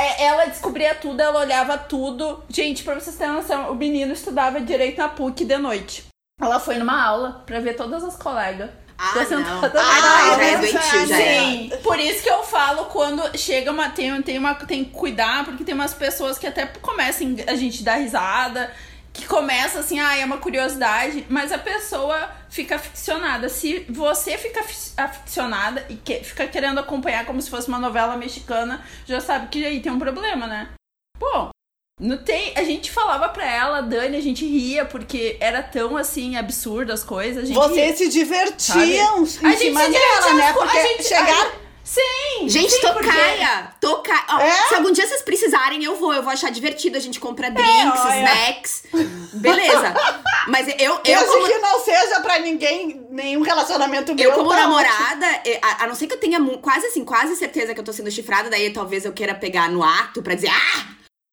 É, Ela descobria tudo, ela olhava tudo. Gente, pra vocês terem noção, o menino estudava direito na PUC de noite. Ela foi numa aula pra ver todas as colegas. Ah, Tá não. sentada Ah, na já é doentio, já é. Sim, por isso que eu falo quando chega uma. Tem, tem, uma, tem que cuidar, porque tem umas pessoas que até começam a gente dar risada, que começa assim, ah, é uma curiosidade, mas a pessoa fica aficionada. Se você fica afi- aficionada e que, fica querendo acompanhar como se fosse uma novela mexicana, já sabe que aí tem um problema, né? Bom. Não tem, a gente falava pra ela, Dani, a gente ria porque era tão assim absurdo as coisas. A gente ria. Vocês se divertiam A em gente cima dela, né? a Porque gente- chegaram. Sim! Gente, sim, porque- tocaia! Tocaia! Ó, É? Se algum dia vocês precisarem, eu vou. Eu vou achar divertido. A gente compra drinks, olha. snacks. Beleza. Mas eu, eu, como, que não seja pra ninguém, nenhum relacionamento meu. eu como tá namorada, eh, a, a não ser que eu tenha quase assim, quase certeza que eu tô sendo chifrada, daí talvez eu queira pegar no ato pra dizer, ah!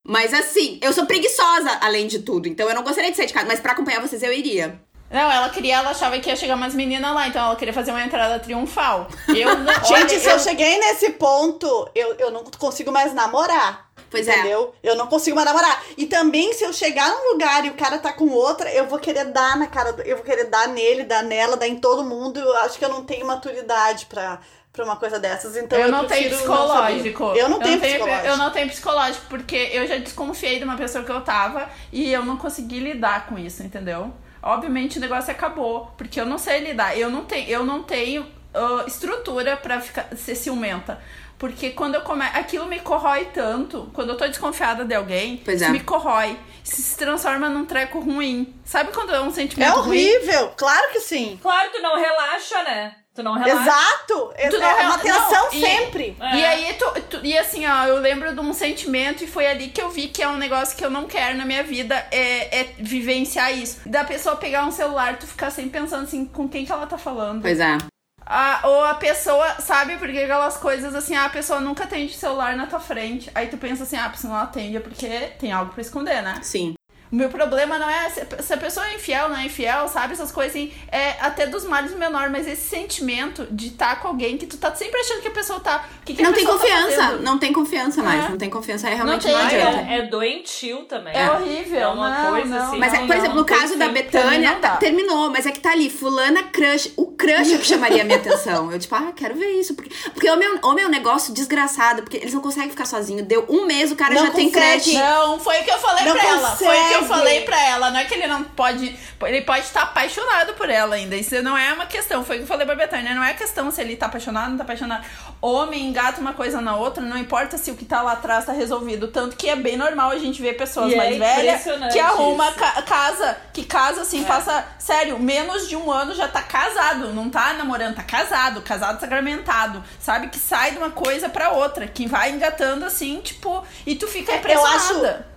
Mas assim, eu sou preguiçosa, além de tudo. Então eu não gostaria de sair de casa, mas pra acompanhar vocês eu iria. Não, ela queria, ela achava que ia chegar umas meninas lá, então ela queria fazer uma entrada triunfal. Eu não. Gente, olha, se eu... cheguei nesse ponto, eu, eu não consigo mais namorar. Pois é. entendeu? Eu não consigo mais namorar. E também, se eu chegar num lugar e o cara tá com outra, eu vou querer dar na cara, eu vou querer dar nele, dar nela, dar em todo mundo. Eu acho que eu não tenho maturidade pra, pra uma coisa dessas. Então eu, eu não tenho prefiro não saber. psicológico. eu não tenho psicológico. Eu não tenho psicológico, porque eu já desconfiei de uma pessoa que eu tava e eu não consegui lidar com isso, entendeu? Obviamente o negócio acabou, porque eu não sei lidar. Eu não tenho, eu não tenho ah, estrutura pra ficar, ser ciumenta. Porque quando eu come... aquilo me corrói tanto, quando eu tô desconfiada de alguém, Pois isso é. me corrói. Isso se transforma num treco ruim. Sabe quando é um É sentimento ruim? horrível, claro que sim. Claro, tu não relaxa, né? Tu não relaxa. Exato! É, Tu não é uma tensão não, e- sempre. É. E aí, tu, tu- e assim, ó, eu lembro de um sentimento e foi ali que eu vi que é um negócio que eu não quero na minha vida, é, é vivenciar isso. Da pessoa pegar um celular, tu ficar sempre pensando assim, com quem que ela tá falando. Pois é. Ah, ou a pessoa, sabe, porque aquelas coisas assim, ah, a pessoa nunca atende celular na tua frente. Aí tu pensa assim, ah, se não atende é porque tem algo pra esconder, né? Sim. O meu problema não é se a pessoa é infiel, não é infiel, sabe? Essas coisas assim, é até dos males menor, mas esse sentimento de estar com alguém que tu tá sempre achando que a pessoa tá. o Que que Não tem pessoa tá confiança. fazendo? não tem confiança mais. É. Não tem confiança. Aí realmente Não não, tem, adianta. é, é doentio também. É horrível, É uma não, coisa não, assim. Mas, é, não, por exemplo, não no tem caso da. Betânia, não tá- terminou, mas é que tá ali, fulana crush. O crush é que chamaria a minha atenção. Eu, tipo, ah, quero ver isso. Porque, porque homem, é um- homem é um negócio desgraçado, porque eles não conseguem ficar sozinhos. Deu um mês, o cara Não já tem consegue. crush. Não, foi o que eu falei Não pra ela. Foi o que eu consegue. falei pra ela. Não é que ele não pode. Ele pode estar apaixonado por ela ainda. Isso não é uma questão. Foi o que eu falei pra Betânia. Não é questão se ele tá apaixonado ou não tá apaixonado. Homem engata uma coisa na outra, não importa se o que tá lá atrás tá resolvido. Tanto que é bem normal a gente ver pessoas E é mais velhas impressionante que arruma ca- casa, que casa assim, É. passa. Sério, menos de um ano já tá casado. Não tá namorando, tá casado, casado sacramentado. Sabe? Que sai de uma coisa pra outra. Que vai engatando assim, tipo, e tu fica É, eu impressionada.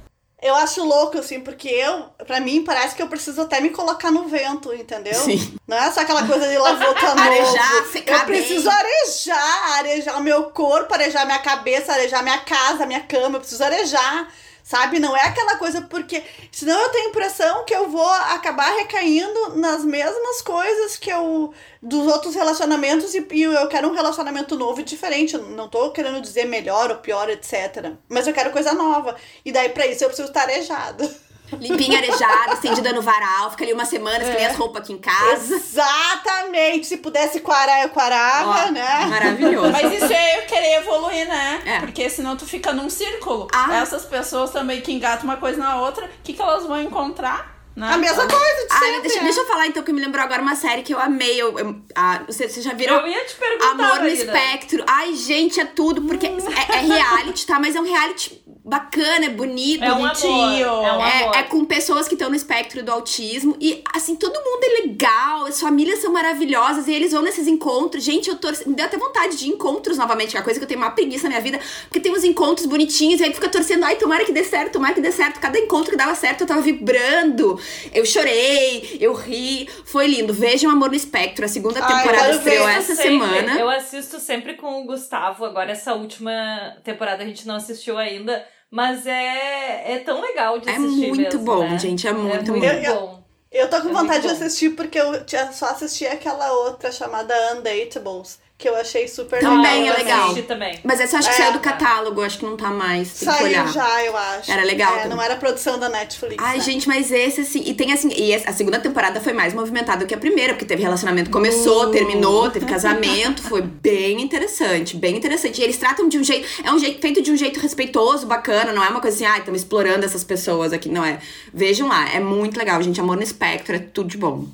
Eu acho louco, assim, porque eu, pra mim, parece que eu preciso até me colocar no vento, entendeu? Sim. Não é só aquela coisa de lavota novo. Arejar, secar Eu preciso bem. arejar, arejar o meu corpo, arejar minha cabeça, arejar minha casa, minha cama. Eu preciso arejar. Sabe? Não é aquela coisa porque. Senão eu tenho a impressão que eu vou acabar recaindo nas mesmas coisas que eu. dos outros relacionamentos e, e eu quero um relacionamento novo e diferente. Eu não tô querendo dizer melhor ou pior, etc. Mas eu quero coisa nova. E daí, pra isso, eu preciso estar arejada. Limpinha, arejada, estendida no varal, fica ali uma semana, é. que nem as roupas aqui em casa. Exatamente! Se pudesse quarar, eu quarava, Ó, né? Maravilhoso. Mas isso é eu querer evoluir, né? É. Porque senão tu fica num círculo. Ah. Essas pessoas também que engatam uma coisa na outra, o que, que elas vão encontrar? Né? A mesma coisa de sempre. deixa, deixa eu falar então que me lembrou agora uma série que eu amei. Eu, eu, a, vocês, já viram? Eu ia te perguntar. Amor no. Espectro. Ai, gente, é tudo. Porque hum. é, é, reality, tá? Mas é um reality bacana, é bonito. É um bonitinho. Amor, é, um é, é, com pessoas que estão no espectro do autismo. E, assim, todo mundo é legal. As famílias são maravilhosas. E eles vão nesses encontros. Gente, eu torço. Me deu até vontade de encontros novamente. Que é a coisa que eu tenho uma preguiça na minha vida. Porque tem uns encontros bonitinhos. E aí fica torcendo. Ai, tomara que dê certo, tomara que dê certo. Cada encontro que dava certo, eu tava vibrando. Eu chorei eu ri, foi lindo. Vejam Amor no Espectro, a segunda temporada estreou essa sempre. semana. Eu assisto sempre com o Gustavo, agora essa última temporada a gente não assistiu ainda, mas é, é tão legal de é assistir. É muito mesmo, bom, né? gente, é muito, é muito bom. Eu tô com é vontade de assistir porque eu só assisti aquela outra chamada Undateables que eu achei super também legal. é legal. Também. Mas essa acho que é, saiu do catálogo, acho que não tá mais. Tem saiu já, eu acho. Era legal. É, não era produção da Netflix. Ai, né? gente, mas esse assim. E tem assim. E a segunda temporada foi mais movimentada do que a primeira, porque teve relacionamento, começou, uh. terminou, teve casamento. foi bem interessante, bem interessante. E eles tratam de um jeito. É um jeito feito de um jeito respeitoso, bacana. Não é uma coisa assim, ai, ah, estamos explorando essas pessoas aqui. Não é. Vejam lá, é muito legal, gente. Amor no espectro, é tudo de bom.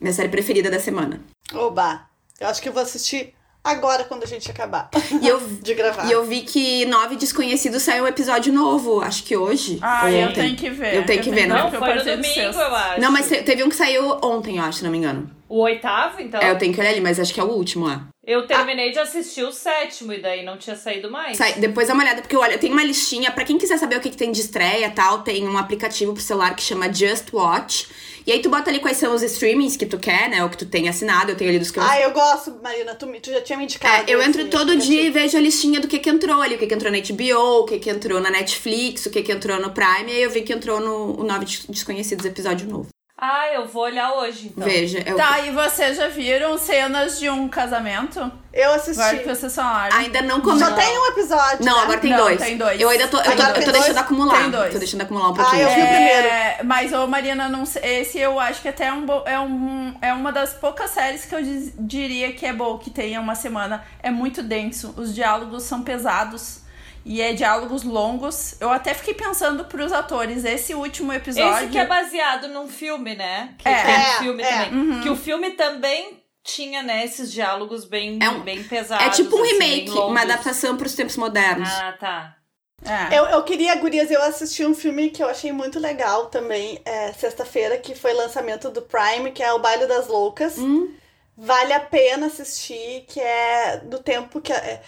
Minha série preferida da semana. Oba! Eu acho que eu vou assistir agora quando a gente acabar e eu, de gravar. E eu vi que Nove Desconhecidos saiu um episódio novo, acho que hoje. Ah, eu tenho que ver. Eu tenho que ver, não. Não, foi no domingo, eu acho. Não, mas teve um que saiu ontem, eu acho, se não me engano. O oitavo, então? É, eu tenho que olhar ali, mas acho que é o último lá. Eu terminei ah. de assistir o sétimo e daí não tinha saído mais. Sai, depois dá uma olhada, porque olha, tem uma listinha, para quem quiser saber o que, que tem de estreia e tal, tem um aplicativo pro celular que chama Just Watch. E aí tu bota ali quais são os streamings que tu quer, né? Ou que tu tem assinado. Eu tenho ali dos que eu... Ah, eu gosto, Marina. Tu, tu já tinha me indicado. É, eu entro todo dia e vejo a listinha do que que entrou ali. O que que entrou na HBO, o que que entrou na Netflix, o que que entrou no Prime. E aí eu vi que entrou no o Nove Desconhecidos episódio novo. Ah, eu vou olhar hoje, então. Veja. Eu... Tá, e vocês já viram cenas de um casamento? Eu assisti. Agora que vocês falaram. Ainda não começou. Só tem um episódio. Não, né? agora tem não, dois. tem dois. Eu ainda tô, eu tô, eu tô deixando acumular. Tem dois. Tô deixando acumular um pouquinho. Ah, eu vi o primeiro. É, mas, ô Marina, não sei, esse eu acho que até é, um, é, um, é uma das poucas séries que eu diz, diria que é bom que tenha uma semana. É muito denso. Os diálogos são pesados. E é diálogos longos. Eu até fiquei pensando pros atores, esse último episódio. Esse que é baseado num filme, né? Que é, tem é, filme é. também. Uhum. Que o filme também tinha, né, esses diálogos bem, é um, bem pesados. É tipo um assim, remake, uma adaptação pros tempos modernos. Ah, tá. É. Eu, eu queria, Gurias, eu assisti um filme que eu achei muito legal também, é, sexta-feira, que foi lançamento do Prime, que é O Baile das Loucas. Hum. Vale a pena assistir, que é do tempo que. É,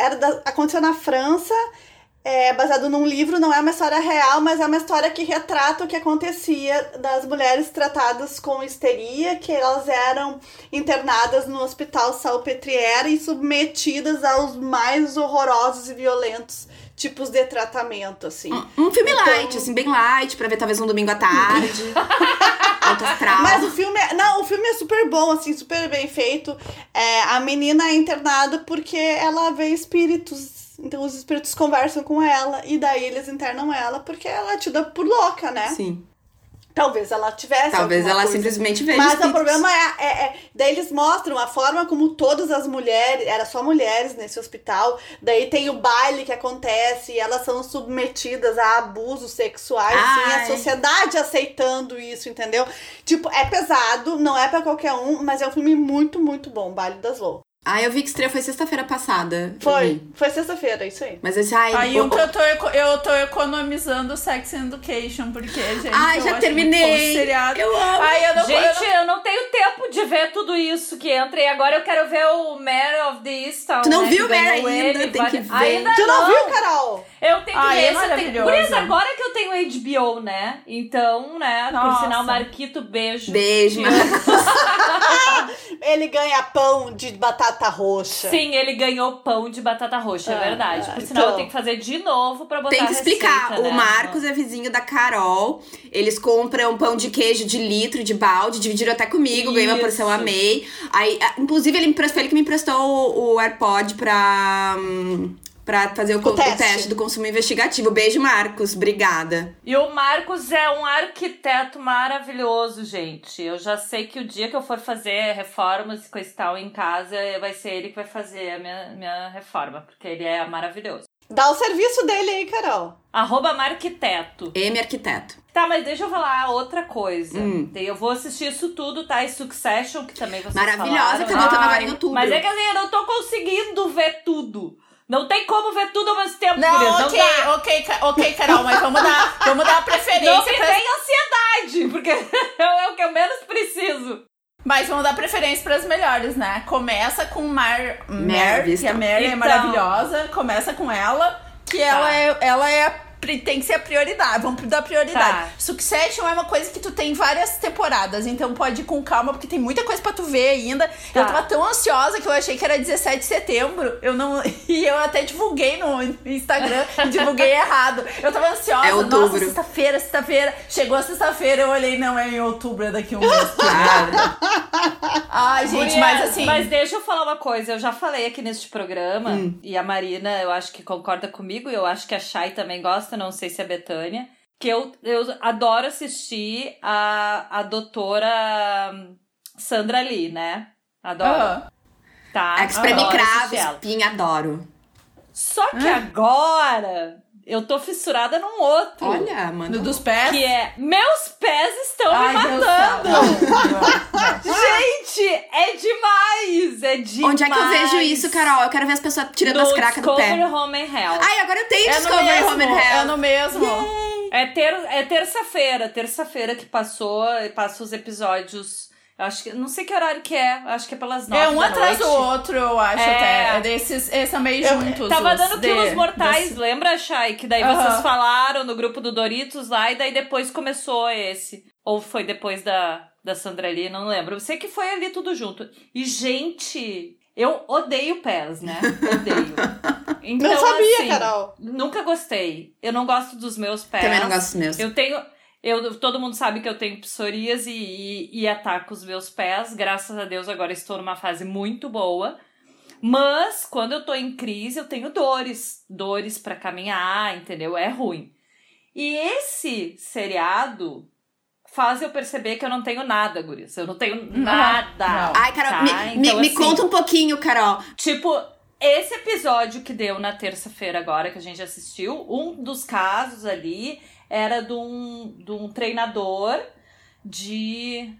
era da, aconteceu na França é baseado num livro, não é uma história real, mas é uma história que retrata o que acontecia das mulheres tratadas com histeria, que elas eram internadas no hospital Salpêtrière e submetidas aos mais horrorosos e violentos tipos de tratamento, assim. Um, um filme então... light, assim, bem light, pra ver talvez um domingo à tarde. Mas o filme é. Não, o filme é super bom, assim, super bem feito. É, a menina é internada porque ela vê espíritos então os espíritos conversam com ela e daí eles internam ela porque ela é tida por louca, né? Sim. Talvez ela tivesse. Talvez ela coisa. simplesmente veja. Mas o problema é, é, é. Daí eles mostram a forma como todas as mulheres. Era só mulheres nesse hospital. Daí tem o baile que acontece e elas são submetidas a abusos sexuais. Assim, a sociedade aceitando isso, entendeu? Tipo, é pesado, não é para qualquer um, mas é um filme muito, muito bom Baile das Loucas. Ah, eu vi que estreia foi sexta-feira passada. Foi, foi sexta-feira, isso aí. Mas esse, ai, aí o que eu tô, eu tô economizando Sex Education, porque, gente, ai, já terminei. Seriado. Eu amo. Ai, eu não, gente, eu não... eu não... tenho tempo de ver tudo isso que entra. E agora eu quero ver o Mare of the Easttown. Tu não né, viu o Mare ainda? Tem vai... que ver. Ainda tu não, não viu, Carol? Eu tenho ai, ver. É maravilhoso. Por isso, agora que eu tenho HBO, né? Então, né? Nossa. Por sinal, Marquito, beijo. Beijo, ele ganha pão de batata roxa. Sim, ele ganhou pão de batata roxa, é Ah, verdade. ah, Por sinal, então. eu tenho que fazer de novo pra botar Tem que a receita, explicar. né? O Marcos é vizinho da Carol. Eles compram pão de queijo de litro, de balde, dividiram até comigo, ganhei uma porção, Isso. amei. Aí, a- inclusive, ele me emprestou, foi ele que me emprestou o, o AirPod pra. hum, Pra fazer o, o teste. teste. do consumo investigativo. Beijo, Marcos. Obrigada. E o Marcos é um arquiteto maravilhoso, gente. Eu já sei que o dia que eu for fazer reformas e coisa e tal em casa, vai ser ele que vai fazer a minha, minha reforma, porque ele é maravilhoso. Dá o serviço dele aí, Carol. Arroba Marquiteto. M Arquiteto. Tá, mas deixa eu falar outra coisa. Hum. Eu vou assistir isso tudo, tá? E Succession, que também vocês Maravilhosa, falaram. que tá voltando Ai, agora em outubro. Mas é que assim, eu não tô conseguindo ver tudo. Não tem como ver tudo ao mesmo tempo, Não, gurias, ok, dá. ok, ok, Carol, mas vamos dar, vamos dar a Não preferência me pra tem ansiedade, porque é o que eu menos preciso. Mas vamos dar preferência pras melhores, né? Começa com Mar... Mer, Mer, que a Mer é Então. maravilhosa. Começa com ela, que ela é, ela é tem que ser a prioridade. Vamos dar prioridade. Tá. Succession é uma coisa que tu tem várias temporadas, então pode ir com calma, porque tem muita coisa pra tu ver ainda. Eu Tá. tava tão ansiosa que eu achei que era 17 de setembro. Eu não. E eu até divulguei no Instagram e divulguei errado. Eu tava ansiosa. É Nossa, outubro. sexta-feira, sexta-feira. Chegou a sexta-feira, eu olhei, não, é em outubro, é daqui um mês. Ai, gente, Gurias, mas assim. Mas deixa eu falar uma coisa. Eu já falei aqui neste programa, Hum. e a Marina, eu acho que concorda comigo, e eu acho que a Chay também gosta, não sei se a Betânia. Que eu, eu adoro assistir a, a doutora Sandra Lee, né? Adoro. aham. Tá? Espreme adoro cravo, assistir ela. espinha, adoro. Só que agora eu tô fissurada num outro. Olha, No mano. dos pés. Que é Meus pés estão Ai, me matando. Gente, é demais! É demais! Onde é que eu vejo isso, Carol? Eu quero ver as pessoas tirando no as cracas do pé. Home and Health. Ai, agora eu tenho É no Discovery mesmo, Home and é Health. no mesmo. É, ter, é terça-feira, terça-feira que passou, passa os episódios. Acho que. Não sei que horário que é. Acho que é pelas nove. É um atrás do outro, eu acho É. até. É desses, esses são meio juntos. Tava dando de- quilos mortais, desse- lembra, Chay? Que daí Aham. vocês falaram no grupo do Doritos lá, e daí depois começou esse. Ou foi depois da, da Sandra Lee, não lembro. Eu sei que foi ali tudo junto. E, gente, eu odeio pés, né? Odeio. Então, não sabia, assim, Carol. Nunca gostei. Eu não gosto dos meus pés. Também não gosto dos meus. Eu tenho. Eu, todo mundo sabe que eu tenho psoríase e, e, e ataco os meus pés. Graças a Deus, agora estou numa fase muito boa. Mas quando eu tô em crise, eu tenho dores. Dores pra caminhar, entendeu? É ruim. E esse seriado faz eu perceber que eu não tenho nada, Guris. Eu não tenho nada. não. Ai, Carol, tá? me, me- Então, me assim, conta um pouquinho, Carol. Tipo, esse episódio que deu na terça-feira agora, que a gente assistiu, um dos casos ali era de um, de um treinador de,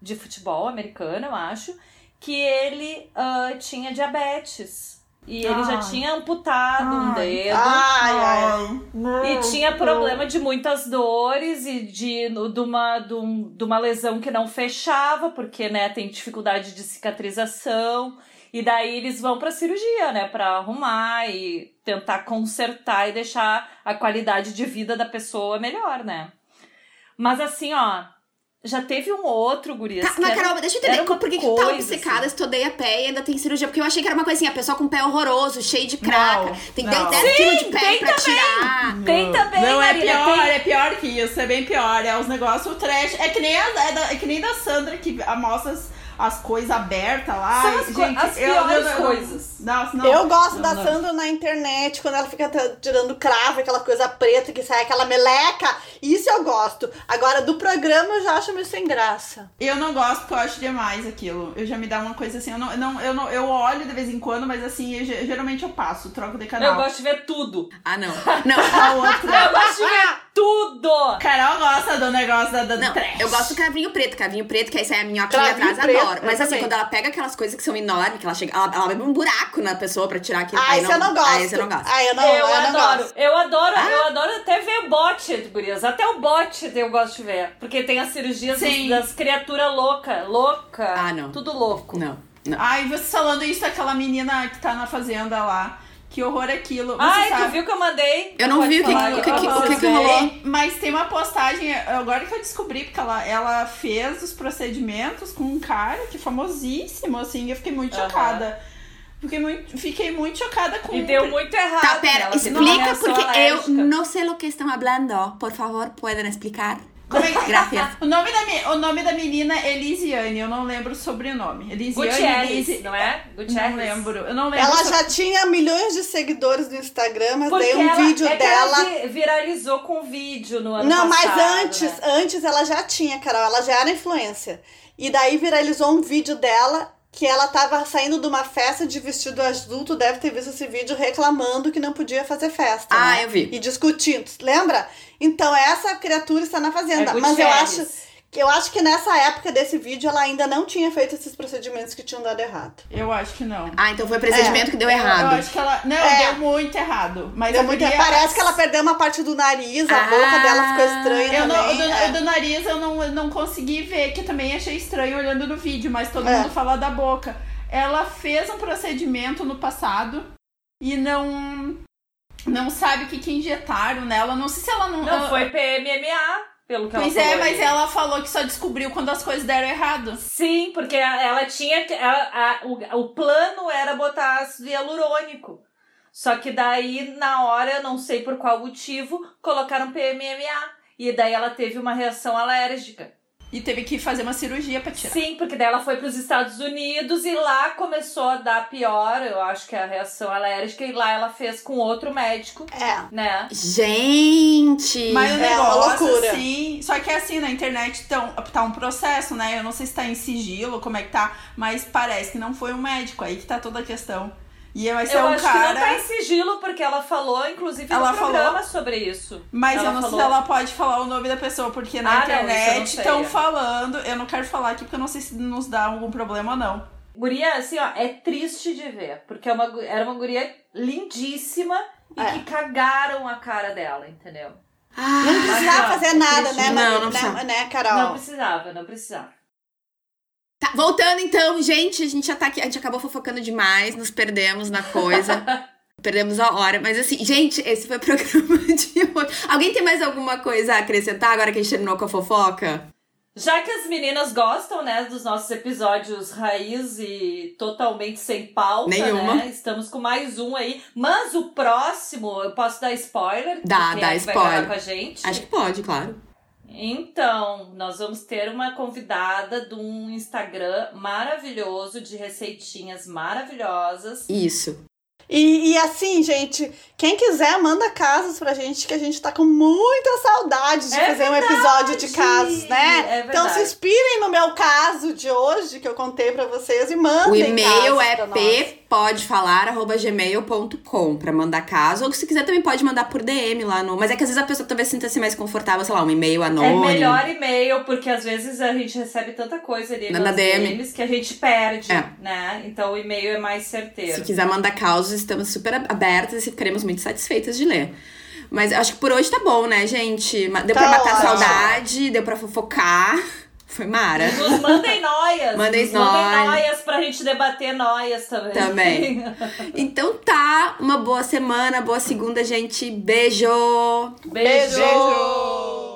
de futebol americano, eu acho, que ele ah, tinha diabetes. E ele já Ai. tinha amputado um dedo. Ai, ai. E tinha problema de muitas dores e de, de, uma, de, um- de uma lesão que não fechava, porque né, tem dificuldade de cicatrização. E daí eles vão pra cirurgia, né? Pra arrumar e tentar consertar e deixar a qualidade de vida da pessoa melhor, né? Mas assim, ó, já teve um outro, gurias. Tá, que mas, era- Carol, deixa eu entender. uma Por que, que tu tá obcecada assim. se tu odeia pé e ainda tem cirurgia? Porque eu achei que era uma assim, a pessoa com pé horroroso, cheio de craca. Não, tem não. 10 quilos de pé tem pra também. tirar. Tem também, Não, é pior, tem- é pior que isso, é bem pior. É os negócios trash. É que nem, a, é, da- é que nem da Sandra que mostra as, as coisas abertas lá. São as E, co- as piores coisas. Nossa, não. eu gosto não, da. Sandra na internet, quando ela fica tirando cravo, aquela coisa preta que sai aquela meleca. Isso eu gosto. Agora, do programa eu já acho meio sem graça. Eu não gosto porque eu acho demais aquilo. Eu já me dá uma coisa assim. Eu não, eu não, eu, não, eu olho de vez em quando, mas assim, eu ge- geralmente eu passo, troco de canal. Eu gosto de ver tudo. Ah, não. Não. A outra. Eu gosto de ver tudo! Carol gosta do negócio da, da Não, trash. eu gosto do cravinho preto, cravinho preto, que aí sai a minhoquinha atrás, preto, adoro. eu Mas assim, também. quando ela pega aquelas coisas que são enormes, que ela chega, ela, ela bebe um buraco na pessoa pra tirar aquilo. Ah, isso eu não gosto. Aí você não gosta. Ah, eu não, eu, eu não adoro, gosto. eu adoro, Ah. eu adoro até ver bot, gurias. Até o bot eu gosto de ver. Porque tem as cirurgias Sim. das, das criaturas loucas. Louca. Ah, não. Tudo louco. Não, não. Ai, você falando isso, aquela menina que tá na fazenda lá, Que horror aquilo. Você Ai, sabe? tu viu que eu mandei? Eu não Pode vi o que- que- que- o que que rolou. Mas tem uma postagem, agora que eu descobri, porque ela, ela fez os procedimentos com um cara que é famosíssimo, assim, eu fiquei muito chocada. Fiquei muito, fiquei muito chocada com E deu muito errado. Tá, pera, Ela explica porque eu alérgica. não sei o que estão falando. Por favor, podem explicar? Como é que- Gracias. O nome, da, o nome da menina é Elisiane, eu não lembro o sobrenome. Elisiane, Gutierrez, Elisi- não é? Gutierrez. Não lembro, eu não lembro. Ela o so- já tinha milhões de seguidores no Instagram, mas Porque daí um ela, vídeo é dela. ela vi- viralizou com vídeo no ano Não, passado. mas antes, né? antes ela já tinha, Carol, ela já era influência. E daí viralizou um vídeo dela que ela tava saindo de uma festa de vestido adulto, deve ter visto esse vídeo reclamando que não podia fazer festa. Ah, né? eu vi. E discutindo, lembra? Então essa criatura está na fazenda. É mas eu acho, eu acho que nessa época desse vídeo ela ainda não tinha feito esses procedimentos que tinham dado errado. Eu acho que não. Ah, então foi procedimento que deu Eu errado. acho que ela. Não, É. deu muito errado. Mas Deu muito- guria- Parece que ela perdeu uma parte do nariz, a Ah. boca dela ficou estranha Eu não, do, é. o do nariz eu não, eu não consegui ver, que eu também achei estranho olhando no vídeo, mas todo É. mundo fala da boca. Ela fez um procedimento no passado e não não sabe o que, que injetaram nela. Não sei se ela não. Não, ela- foi PMMA, pelo que Pois ela é, falou mas aí. ela falou que só descobriu quando as coisas deram errado. Sim, porque ela tinha. que- ela- a- o, o plano era botar ácido hialurônico. Só que daí, na hora, não sei por qual motivo, colocaram PMMA. E daí ela teve uma reação alérgica. E teve que fazer uma cirurgia pra tirar. Sim, porque daí ela foi para os Estados Unidos e lá começou a dar pior, eu acho que é a reação alérgica, e lá ela fez com outro médico, É. né? Gente! Mas o É uma negócio, loucura. assim. Só que assim, na internet tão, tá um processo, né? Eu não sei se tá em sigilo, como é que tá, mas parece que não foi um médico, aí que tá toda a questão. E vai ser eu um acho cara. que não tá em sigilo, porque ela falou, inclusive, Ela no programa sobre isso. Mas Ela eu não sei falou. se ela pode falar o nome da pessoa, porque na Ah, não, não internet sei. estão falando. Eu não quero falar aqui porque eu não sei se nos dá algum problema ou não. Guria, assim, ó, é triste de ver, porque é uma, era uma guria lindíssima e É. que cagaram a cara dela, entendeu? Ah, Não precisava não, fazer nada, né, Não, não precisava. né, né, Carol? Não precisava, não precisava. Tá, voltando então, gente, a gente já tá aqui, a gente acabou fofocando demais, nos perdemos na coisa. perdemos a hora, mas assim, gente, esse foi o programa de hoje. Alguém tem mais alguma coisa a acrescentar agora que a gente terminou com a fofoca? Já que as meninas gostam, né, dos nossos episódios raiz e totalmente sem pauta, Nenhuma. né? Estamos com mais um aí. Mas o próximo, eu posso dar spoiler? Dá, quem dá é spoiler. com a gente? Acho que pode, claro. Então, nós vamos ter uma convidada de um Instagram maravilhoso, de receitinhas maravilhosas. Isso. E, e assim, gente, quem quiser, manda casos pra gente, que a gente tá com muita saudade de É fazer um episódio de verdade, casos, né? é então se verdade. inspirem no meu caso de hoje, que eu contei pra vocês, e mandem O e-mail casos é ppodefalar.gmail.com pra mandar caso. Ou se quiser também pode mandar por DM lá no. Mas é que às vezes a pessoa talvez sinta-se mais confortável, sei lá, um e-mail É anônimo. melhor e-mail, porque às vezes a gente recebe tanta coisa ali Na- nas na DM. DMs que a gente perde, É. né? Então o e-mail é mais certeiro. Se quiser mandar causos, estamos super abertas e ficaremos muito satisfeitas de ler. Mas acho que por hoje tá bom, né, gente? Deu Tá pra matar a ótimo. saudade, deu pra fofocar. Foi mara. Nos mandem noias. Mandem nos mandem noias. noias pra gente debater noias também. Também. Então tá, uma boa semana, boa segunda, gente. Beijo! Beijo. Beijo.